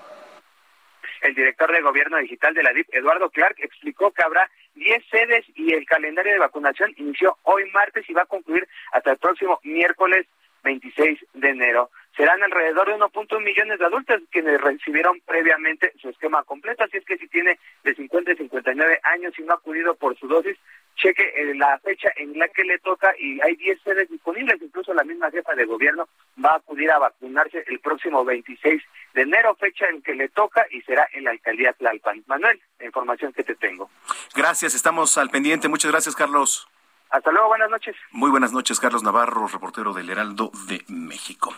El director de Gobierno Digital de la DIP, Eduardo Clark, explicó que habrá 10 sedes y el calendario de vacunación inició hoy martes y va a concluir hasta el próximo miércoles 26 de enero. Serán alrededor de 1.1 millones de adultos quienes recibieron previamente su esquema completo, así es que si tiene de 50 a 59 años y no ha acudido por su dosis, cheque eh, la fecha en la que le toca y hay 10 sedes disponibles, incluso la misma jefa de gobierno va a acudir a vacunarse el próximo 26 de enero, fecha en que le toca y será en la alcaldía Tlalpan. Manuel, la información que te tengo. Gracias, estamos al pendiente. Muchas gracias, Carlos. Hasta luego, buenas noches. Muy buenas noches, Carlos Navarro, reportero del Heraldo de México.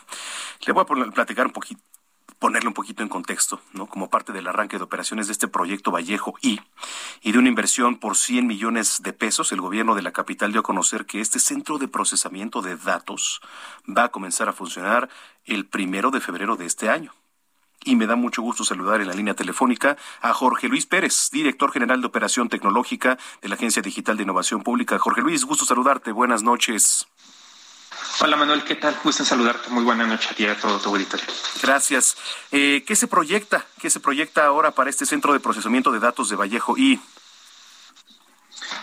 Le voy a platicar un poquito ponerle un poquito en contexto, ¿no? Como parte del arranque de operaciones de este proyecto Vallejo I y de una inversión por 100 millones de pesos, el gobierno de la capital dio a conocer que este centro de procesamiento de datos va a comenzar a funcionar el primero de febrero de este año. Y me da mucho gusto saludar en la línea telefónica a Jorge Luis Pérez, director general de Operación Tecnológica de la Agencia Digital de Innovación Pública. Jorge Luis, gusto saludarte. Buenas noches. Hola Manuel, ¿qué tal? Gusto saludarte. Muy buena noche a ti a todo tu auditorio. Gracias. Eh, ¿Qué se proyecta? ¿Qué se proyecta ahora para este centro de procesamiento de datos de Vallejo y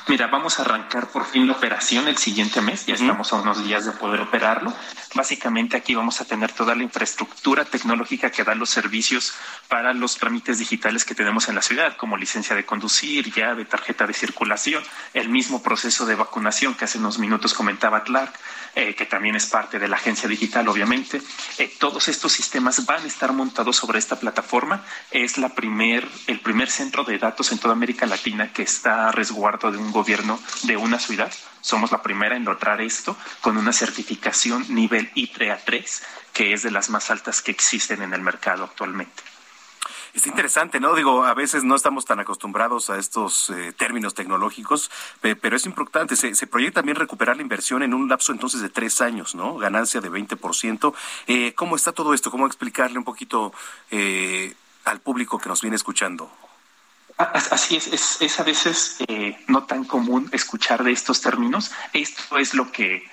Mira, vamos a arrancar por fin la operación el siguiente mes, ya estamos a unos días de poder operarlo. Básicamente aquí vamos a tener toda la infraestructura tecnológica que da los servicios para los trámites digitales que tenemos en la ciudad, como licencia de conducir, llave, tarjeta de circulación, el mismo proceso de vacunación que hace unos minutos comentaba Clark, eh, que también es parte de la agencia digital, obviamente. Eh, todos estos sistemas van a estar montados sobre esta plataforma. Es la primer, el primer centro de datos en toda América Latina que está a de un gobierno de una ciudad. Somos la primera en lograr esto con una certificación nivel I3A3, que es de las más altas que existen en el mercado actualmente. Es interesante, ¿no? Digo, a veces no estamos tan acostumbrados a estos eh, términos tecnológicos, pero es importante. Se, se, proyecta también recuperar la inversión en un lapso entonces de tres años, ¿no? Ganancia de 20%. Eh, ¿Cómo está todo esto? ¿Cómo explicarle un poquito eh, al público que nos viene escuchando? Así es, es, es a veces eh, no tan común escuchar de estos términos. Esto es lo que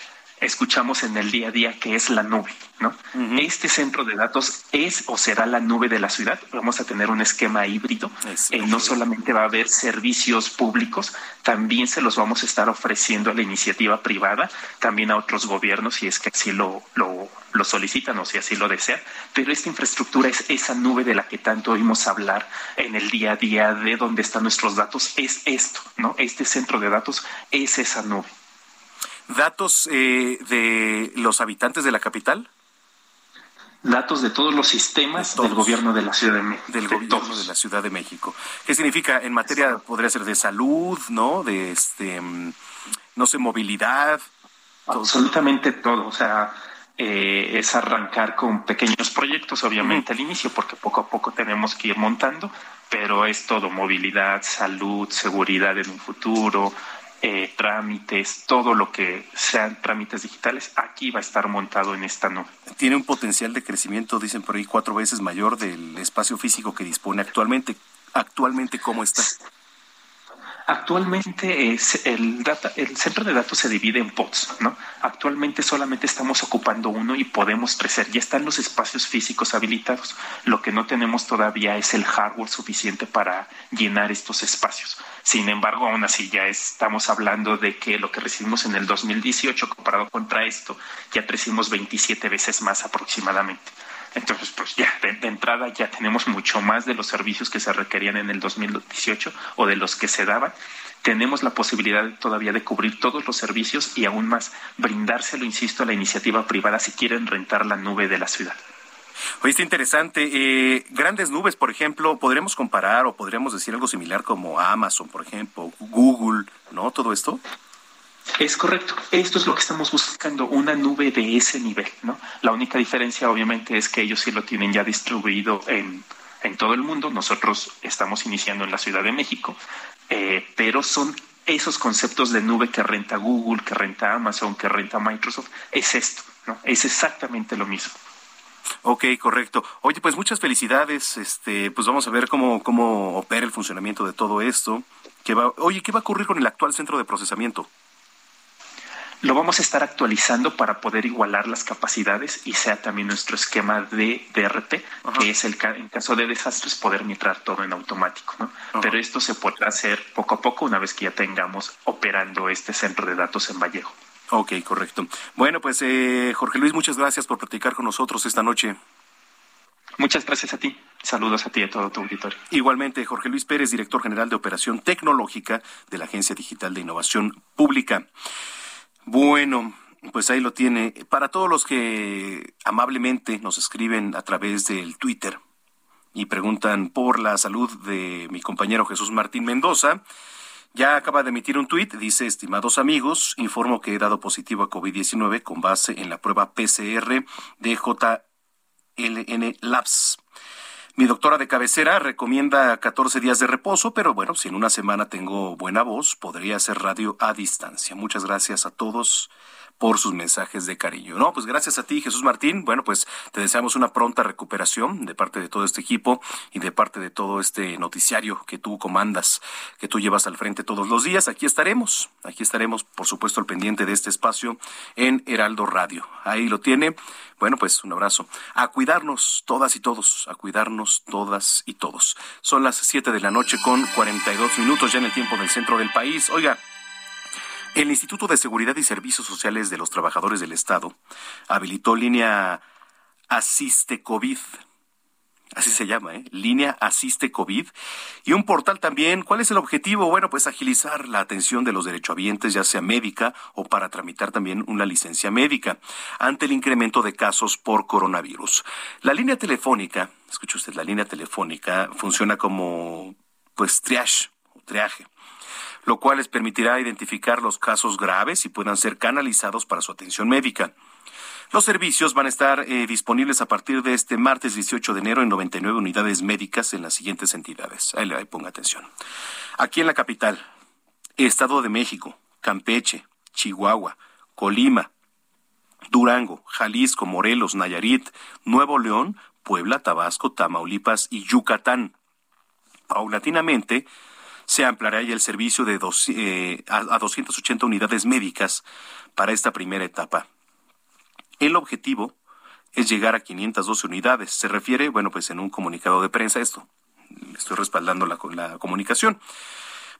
escuchamos en el día a día que es la nube, ¿no? Este centro de datos es o será la nube de la ciudad. Vamos a tener un esquema híbrido. Eh, no solamente va a haber servicios públicos, también se los vamos a estar ofreciendo a la iniciativa privada, también a otros gobiernos si es que así lo, lo, lo solicitan o si así lo desean. Pero esta infraestructura es esa nube de la que tanto oímos hablar en el día a día de dónde están nuestros datos. Es esto, ¿no? Este centro de datos es esa nube datos eh, de los habitantes de la capital? Datos de todos los sistemas del gobierno de la Ciudad de México. Del gobierno de la Ciudad de México. ¿Qué significa en materia, podría ser de salud, ¿no? De este, mm, no sé, movilidad. Absolutamente todo. O sea, eh, es arrancar con pequeños proyectos, obviamente al inicio, porque poco a poco tenemos que ir montando, pero es todo movilidad, salud, seguridad en un futuro, eh, trámites, todo lo que sean trámites digitales, aquí va a estar montado en esta nube. Tiene un potencial de crecimiento, dicen por ahí, cuatro veces mayor del espacio físico que dispone actualmente. Actualmente, ¿cómo está? Actualmente es el, data, el centro de datos se divide en pods, ¿no? Actualmente solamente estamos ocupando uno y podemos crecer. Ya están los espacios físicos habilitados. Lo que no tenemos todavía es el hardware suficiente para llenar estos espacios. Sin embargo, aún así ya estamos hablando de que lo que recibimos en el 2018 comparado contra esto, ya crecimos 27 veces más aproximadamente. Entonces, pues ya, de, entrada ya tenemos mucho más de los servicios que se requerían en el 2018 o de los que se daban. Tenemos la posibilidad todavía de cubrir todos los servicios y aún más brindárselo, insisto, a la iniciativa privada si quieren rentar la nube de la ciudad. Oye, está interesante. Eh, grandes nubes, por ejemplo, podremos comparar o podríamos decir algo similar como Amazon, por ejemplo, Google, ¿no? Todo esto. Es correcto. Esto es lo que estamos buscando, una nube de ese nivel, ¿no? La única diferencia, obviamente, es que ellos sí lo tienen ya distribuido en, en todo el mundo. Nosotros estamos iniciando en la Ciudad de México, eh, pero son esos conceptos de nube que renta Google, que renta Amazon, que renta Microsoft. Es esto, ¿no? Es exactamente lo mismo. Ok, correcto. Oye, pues muchas felicidades. Este, pues vamos a ver cómo, cómo opera el funcionamiento de todo esto. ¿Qué va, oye, ¿qué va a ocurrir con el actual centro de procesamiento? Lo vamos a estar actualizando para poder igualar las capacidades y sea también nuestro esquema de DRT, que es el en caso de desastres poder mitrar todo en automático. ¿no? Pero esto se podrá hacer poco a poco una vez que ya tengamos operando este centro de datos en Vallejo. Ok, correcto. Bueno, pues eh, Jorge Luis, muchas gracias por platicar con nosotros esta noche. Muchas gracias a ti. Saludos a ti y a todo tu auditorio. Igualmente, Jorge Luis Pérez, director general de Operación Tecnológica de la Agencia Digital de Innovación Pública. Bueno, pues ahí lo tiene. Para todos los que amablemente nos escriben a través del Twitter, y preguntan por la salud de mi compañero Jesús Martín Mendoza. Ya acaba de emitir un tuit, dice, estimados amigos, informo que he dado positivo a COVID-19 con base en la prueba PCR de JLN Labs. Mi doctora de cabecera recomienda 14 días de reposo, pero bueno, si en una semana tengo buena voz, podría hacer radio a distancia. Muchas gracias a todos por sus mensajes de cariño. No, pues gracias a ti, Jesús Martín. Bueno, pues te deseamos una pronta recuperación de parte de todo este equipo y de parte de todo este noticiario que tú comandas, que tú llevas al frente todos los días. Aquí estaremos, aquí estaremos, por supuesto, al pendiente de este espacio en Heraldo Radio. Ahí lo tiene. Bueno, pues un abrazo. A cuidarnos todas y todos, a cuidarnos todas y todos. Son las 7 de la noche con 42 minutos ya en el tiempo del centro del país. Oiga, el Instituto de Seguridad y Servicios Sociales de los Trabajadores del Estado habilitó línea Asiste COVID. Así se llama, ¿eh? Línea Asiste COVID. Y un portal también. ¿Cuál es el objetivo? Bueno, pues agilizar la atención de los derechohabientes, ya sea médica o para tramitar también una licencia médica, ante el incremento de casos por coronavirus. La línea telefónica, escuche usted, la línea telefónica funciona como, pues, triage o triaje lo cual les permitirá identificar los casos graves y puedan ser canalizados para su atención médica. Los servicios van a estar eh, disponibles a partir de este martes 18 de enero en 99 unidades médicas en las siguientes entidades. Ahí le ponga atención. Aquí en la capital, Estado de México, Campeche, Chihuahua, Colima, Durango, Jalisco, Morelos, Nayarit, Nuevo León, Puebla, Tabasco, Tamaulipas y Yucatán. Paulatinamente, se ampliará ya el servicio de dos, eh, a, a 280 unidades médicas para esta primera etapa. El objetivo es llegar a 512 unidades. Se refiere, bueno, pues en un comunicado de prensa esto. Estoy respaldando la, la comunicación.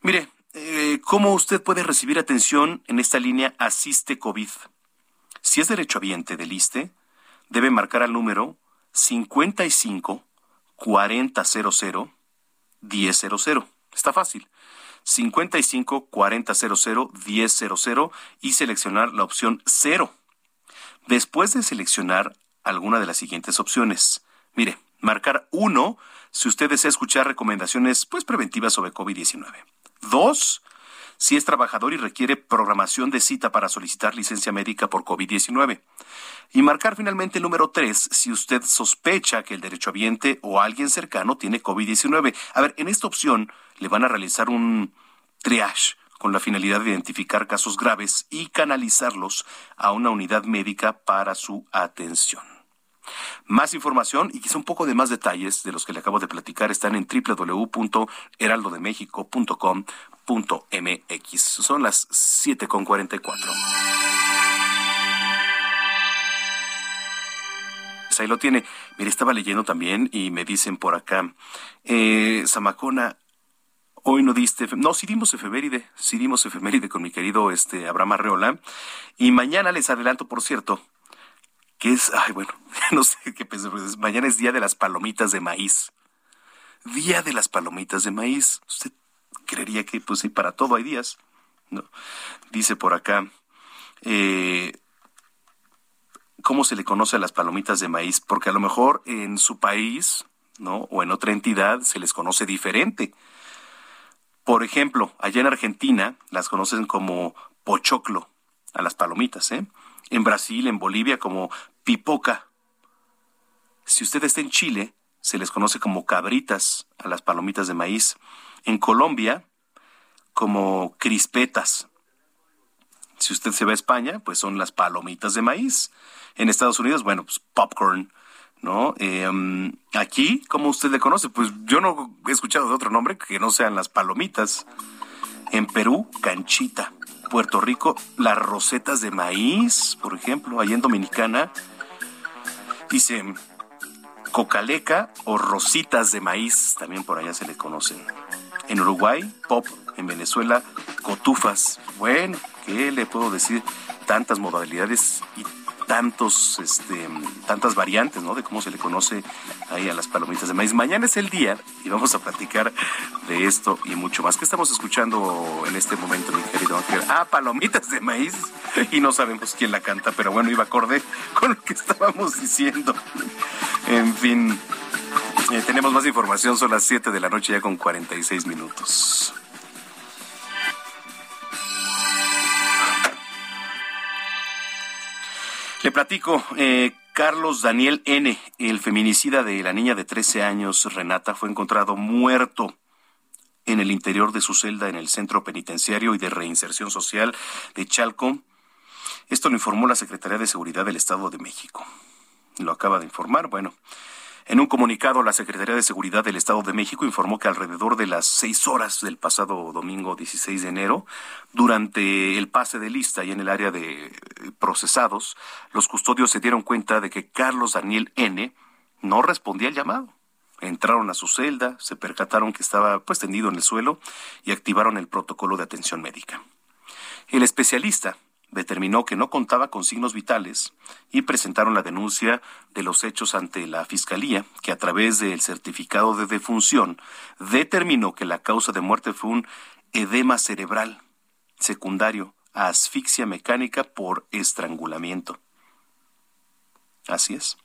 Mire, eh, ¿cómo usted puede recibir atención en esta línea Asiste COVID? Si es derechohabiente del ISTE, debe marcar al número 55 4000 1000. Está fácil. 55 40 00 10 y seleccionar la opción 0. Después de seleccionar alguna de las siguientes opciones, mire, marcar 1 si usted desea escuchar recomendaciones pues preventivas sobre COVID-19. 2 si es trabajador y requiere programación de cita para solicitar licencia médica por COVID-19. Y marcar finalmente el número 3 si usted sospecha que el derechohabiente o alguien cercano tiene COVID-19. A ver, en esta opción le van a realizar un triage con la finalidad de identificar casos graves y canalizarlos a una unidad médica para su atención. Más información y quizá un poco de más detalles de los que le acabo de platicar están en www.heraldodemexico.com.mx. Son las 7.44. Pues ahí lo tiene. Mire, estaba leyendo también y me dicen por acá, eh, hoy no diste, no, sí dimos efeméride, sí dimos efeméride con mi querido este Abraham Arreola. Y mañana les adelanto, por cierto, que es, ay, bueno, no sé qué pues, mañana es día de las palomitas de maíz. Día de las palomitas de maíz. Usted creería que, pues sí, para todo hay días, ¿no? Dice por acá, eh, ¿cómo se le conoce a las palomitas de maíz? Porque a lo mejor en su país, ¿no? O en otra entidad se les conoce diferente. Por ejemplo, allá en Argentina las conocen como pochoclo a las palomitas, ¿eh? En Brasil, en Bolivia como pipoca. Si usted está en Chile, se les conoce como cabritas a las palomitas de maíz. En Colombia, como crispetas. Si usted se va a España, pues son las palomitas de maíz. En Estados Unidos, bueno, pues popcorn, ¿no? Em, aquí, ¿cómo usted le conoce? Pues yo no he escuchado de otro nombre que no sean las palomitas. En Perú, canchita. Puerto Rico, las rosetas de maíz, por ejemplo, allá en Dominicana, Dice cocaleca o rositas de maíz, también por allá se le conocen. En Uruguay, pop. En Venezuela, cotufas. Bueno, ¿qué le puedo decir? Tantas modalidades y tantos, este, tantas variantes, ¿no? De cómo se le conoce ahí a las palomitas de maíz. Mañana es el día y vamos a platicar de esto y mucho más. ¿Qué estamos escuchando en este momento, mi querido Ángel? Ah, palomitas de maíz y no sabemos quién la canta, pero bueno, iba acorde con lo que estábamos diciendo. En fin. Eh, tenemos más información, son las 7 de la noche ya con 46 minutos. Le platico, eh, Carlos Daniel N., el feminicida de la niña de 13 años, Renata, fue encontrado muerto en el interior de su celda en el Centro Penitenciario y de Reinserción Social de Chalco. Esto lo informó la Secretaría de Seguridad del Estado de México. Lo acaba de informar, bueno. En un comunicado, la Secretaría de Seguridad del Estado de México informó que alrededor de las seis horas del pasado domingo 16 de enero, durante el pase de lista y en el área de procesados, los custodios se dieron cuenta de que Carlos Daniel N. no respondía al llamado. Entraron a su celda, se percataron que estaba pues tendido en el suelo y activaron el protocolo de atención médica. El especialista determinó que no contaba con signos vitales y presentaron la denuncia de los hechos ante la Fiscalía, que a través del certificado de defunción determinó que la causa de muerte fue un edema cerebral secundario a asfixia mecánica por estrangulamiento. Así es.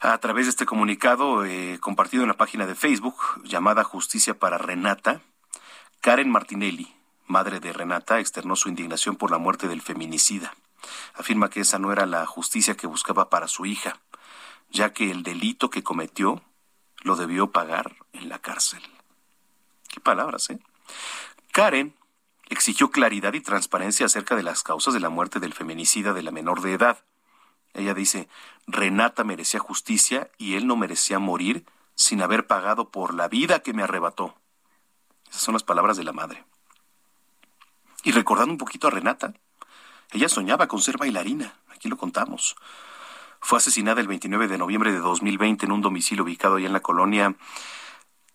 A través de este comunicado eh, compartido en la página de Facebook llamada Justicia para Renata, Karen Martinelli, madre de Renata, externó su indignación por la muerte del feminicida. Afirma que esa no era la justicia que buscaba para su hija, ya que el delito que cometió lo debió pagar en la cárcel. Qué palabras, ¿eh? Karen exigió claridad y transparencia acerca de las causas de la muerte del feminicida de la menor de edad. Ella dice, Renata merecía justicia y él no merecía morir sin haber pagado por la vida que me arrebató. Esas son las palabras de la madre. Y recordando un poquito a Renata, ella soñaba con ser bailarina, aquí lo contamos. Fue asesinada el 29 de noviembre de 2020 en un domicilio ubicado allá en la colonia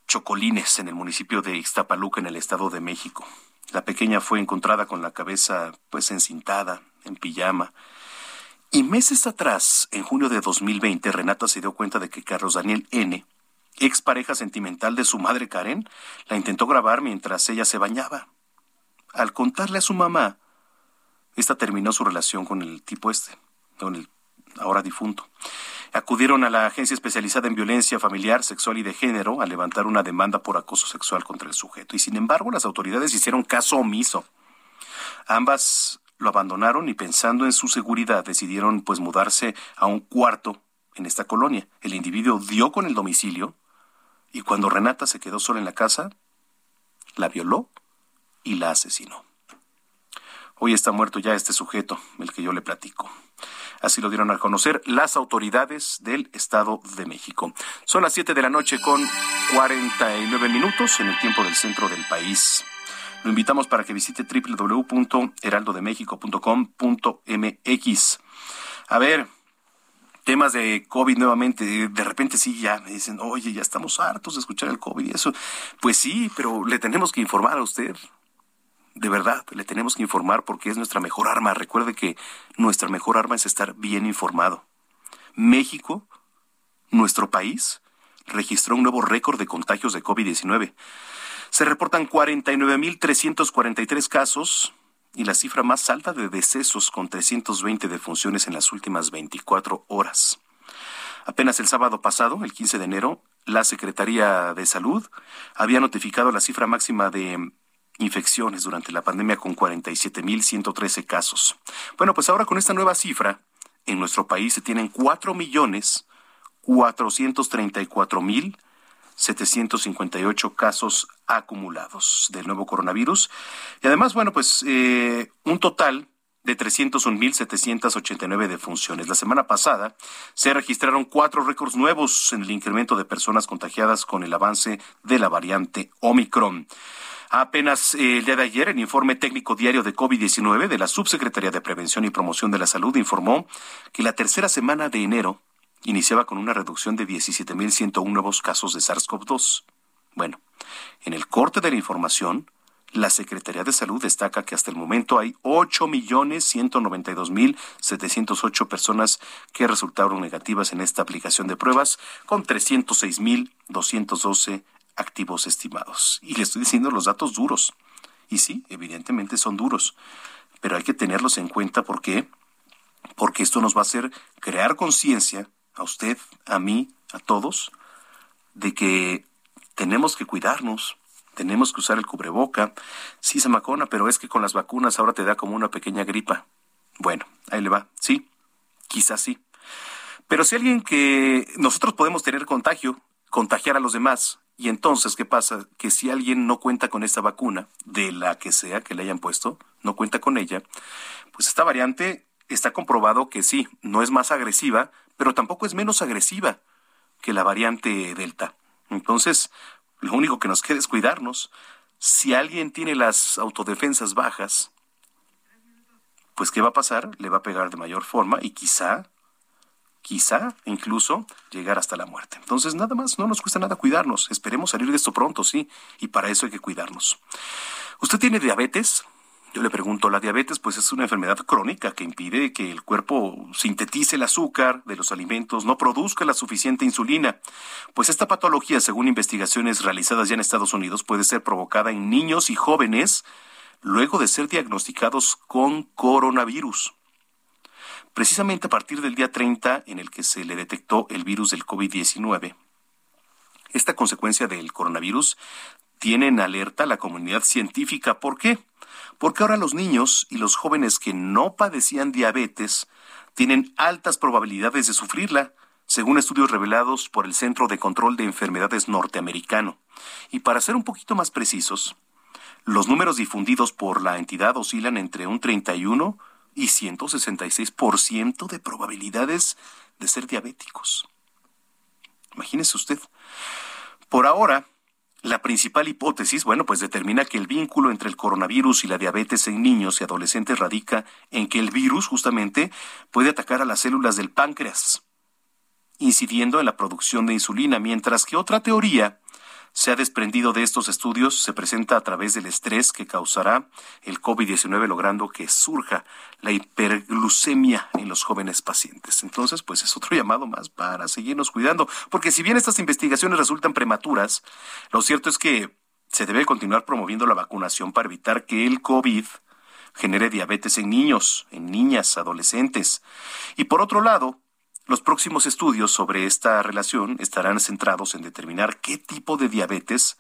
Chocolines, en el municipio de Ixtapaluca, en el Estado de México. La pequeña fue encontrada con la cabeza pues encintada, en pijama. Y meses atrás, en junio de 2020, Renata se dio cuenta de que Carlos Daniel N., ex pareja sentimental de su madre Karen, la intentó grabar mientras ella se bañaba al contarle a su mamá, esta terminó su relación con el tipo este, con el ahora difunto. Acudieron a la agencia especializada en violencia familiar, sexual y de género a levantar una demanda por acoso sexual contra el sujeto. Y sin embargo, las autoridades hicieron caso omiso. Ambas lo abandonaron y pensando en su seguridad decidieron pues mudarse a un cuarto en esta colonia. El individuo dio con el domicilio y cuando Renata se quedó sola en la casa, la violó y la asesinó. Hoy está muerto ya este sujeto, el que yo le platico. Así lo dieron a conocer las autoridades del Estado de México. Son las 7 de la noche con 49 minutos en el tiempo del centro del país. Lo invitamos para que visite www.heraldodemexico.com.mx. A ver, temas de COVID nuevamente, de repente sí ya me dicen, oye, ya estamos hartos de escuchar el COVID y eso. Pues sí, pero le tenemos que informar a usted de verdad, le tenemos que informar porque es nuestra mejor arma. Recuerde que nuestra mejor arma es estar bien informado. México, nuestro país, registró un nuevo récord de contagios de COVID-19. Se reportan 49.343 casos y la cifra más alta de decesos con 320 defunciones en las últimas 24 horas. Apenas el sábado pasado, el 15 de enero, la Secretaría de Salud había notificado la cifra máxima de infecciones durante la pandemia con 47.113 casos. Bueno, pues ahora con esta nueva cifra, en nuestro país se tienen 4 millones 434 mil 758 casos acumulados del nuevo coronavirus. Y además, bueno, pues eh, un total de 301.789 defunciones. La semana pasada se registraron cuatro récords nuevos en el incremento de personas contagiadas con el avance de la variante Omicron. Apenas eh, el día de ayer, el informe técnico diario de COVID-19 de la Subsecretaría de Prevención y Promoción de la Salud informó que la tercera semana de enero iniciaba con una reducción de 17.101 nuevos casos de SARS-CoV-2. Bueno, en el corte de la información, la Secretaría de Salud destaca que hasta el momento hay 8.192.708 personas que resultaron negativas en esta aplicación de pruebas, con 306.212 activos estimados. Y le estoy diciendo los datos duros. Y sí, evidentemente son duros, pero hay que tenerlos en cuenta porque porque esto nos va a hacer crear conciencia a usted, a mí, a todos de que tenemos que cuidarnos, tenemos que usar el cubreboca. Sí, Samacona, pero es que con las vacunas ahora te da como una pequeña gripa. Bueno, ahí le va. Sí, quizás sí. Pero si alguien que nosotros podemos tener contagio, contagiar a los demás, y entonces, ¿qué pasa? Que si alguien no cuenta con esta vacuna, de la que sea que le hayan puesto, no cuenta con ella, pues esta variante está comprobado que sí, no es más agresiva, pero tampoco es menos agresiva que la variante Delta. Entonces, lo único que nos queda es cuidarnos. Si alguien tiene las autodefensas bajas, pues ¿qué va a pasar? Le va a pegar de mayor forma y quizá quizá incluso llegar hasta la muerte. Entonces, nada más, no nos cuesta nada cuidarnos. Esperemos salir de esto pronto, sí, y para eso hay que cuidarnos. ¿Usted tiene diabetes? Yo le pregunto, la diabetes pues es una enfermedad crónica que impide que el cuerpo sintetice el azúcar de los alimentos, no produzca la suficiente insulina. Pues esta patología, según investigaciones realizadas ya en Estados Unidos, puede ser provocada en niños y jóvenes luego de ser diagnosticados con coronavirus precisamente a partir del día 30 en el que se le detectó el virus del COVID-19. Esta consecuencia del coronavirus tiene en alerta a la comunidad científica. ¿Por qué? Porque ahora los niños y los jóvenes que no padecían diabetes tienen altas probabilidades de sufrirla, según estudios revelados por el Centro de Control de Enfermedades norteamericano. Y para ser un poquito más precisos, los números difundidos por la entidad oscilan entre un 31 y 166% de probabilidades de ser diabéticos. Imagínese usted. Por ahora, la principal hipótesis, bueno, pues determina que el vínculo entre el coronavirus y la diabetes en niños y adolescentes radica en que el virus justamente puede atacar a las células del páncreas, incidiendo en la producción de insulina, mientras que otra teoría se ha desprendido de estos estudios se presenta a través del estrés que causará el COVID-19 logrando que surja la hiperglucemia en los jóvenes pacientes. Entonces, pues es otro llamado más para seguirnos cuidando, porque si bien estas investigaciones resultan prematuras, lo cierto es que se debe continuar promoviendo la vacunación para evitar que el COVID genere diabetes en niños, en niñas, adolescentes. Y por otro lado, los próximos estudios sobre esta relación estarán centrados en determinar qué tipo de diabetes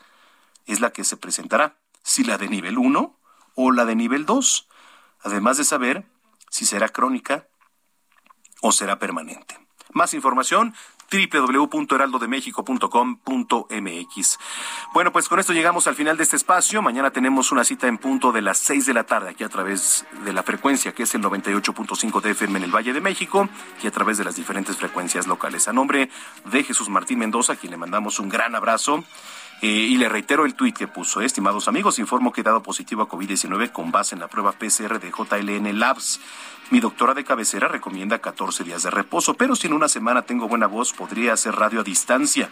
es la que se presentará, si la de nivel 1 o la de nivel 2, además de saber si será crónica o será permanente. Más información www.heraldodemexico.com.mx. Bueno, pues con esto llegamos al final de este espacio. Mañana tenemos una cita en punto de las 6 de la tarde aquí a través de la frecuencia que es el 98.5 de FM en el Valle de México y a través de las diferentes frecuencias locales. A nombre de Jesús Martín Mendoza, a quien le mandamos un gran abrazo. Eh, y le reitero el tuit que puso, estimados amigos, informo que he dado positivo a COVID-19 con base en la prueba PCR de JLN Labs. Mi doctora de cabecera recomienda 14 días de reposo, pero si en una semana tengo buena voz, podría hacer radio a distancia.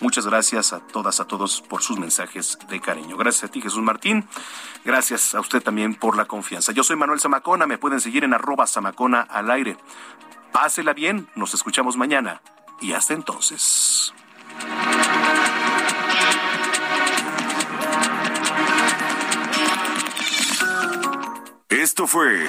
Muchas gracias a todas, a todos por sus mensajes de cariño. Gracias a ti, Jesús Martín. Gracias a usted también por la confianza. Yo soy Manuel Zamacona, me pueden seguir en arroba Zamacona al aire. Pásela bien, nos escuchamos mañana y hasta entonces. Esto fue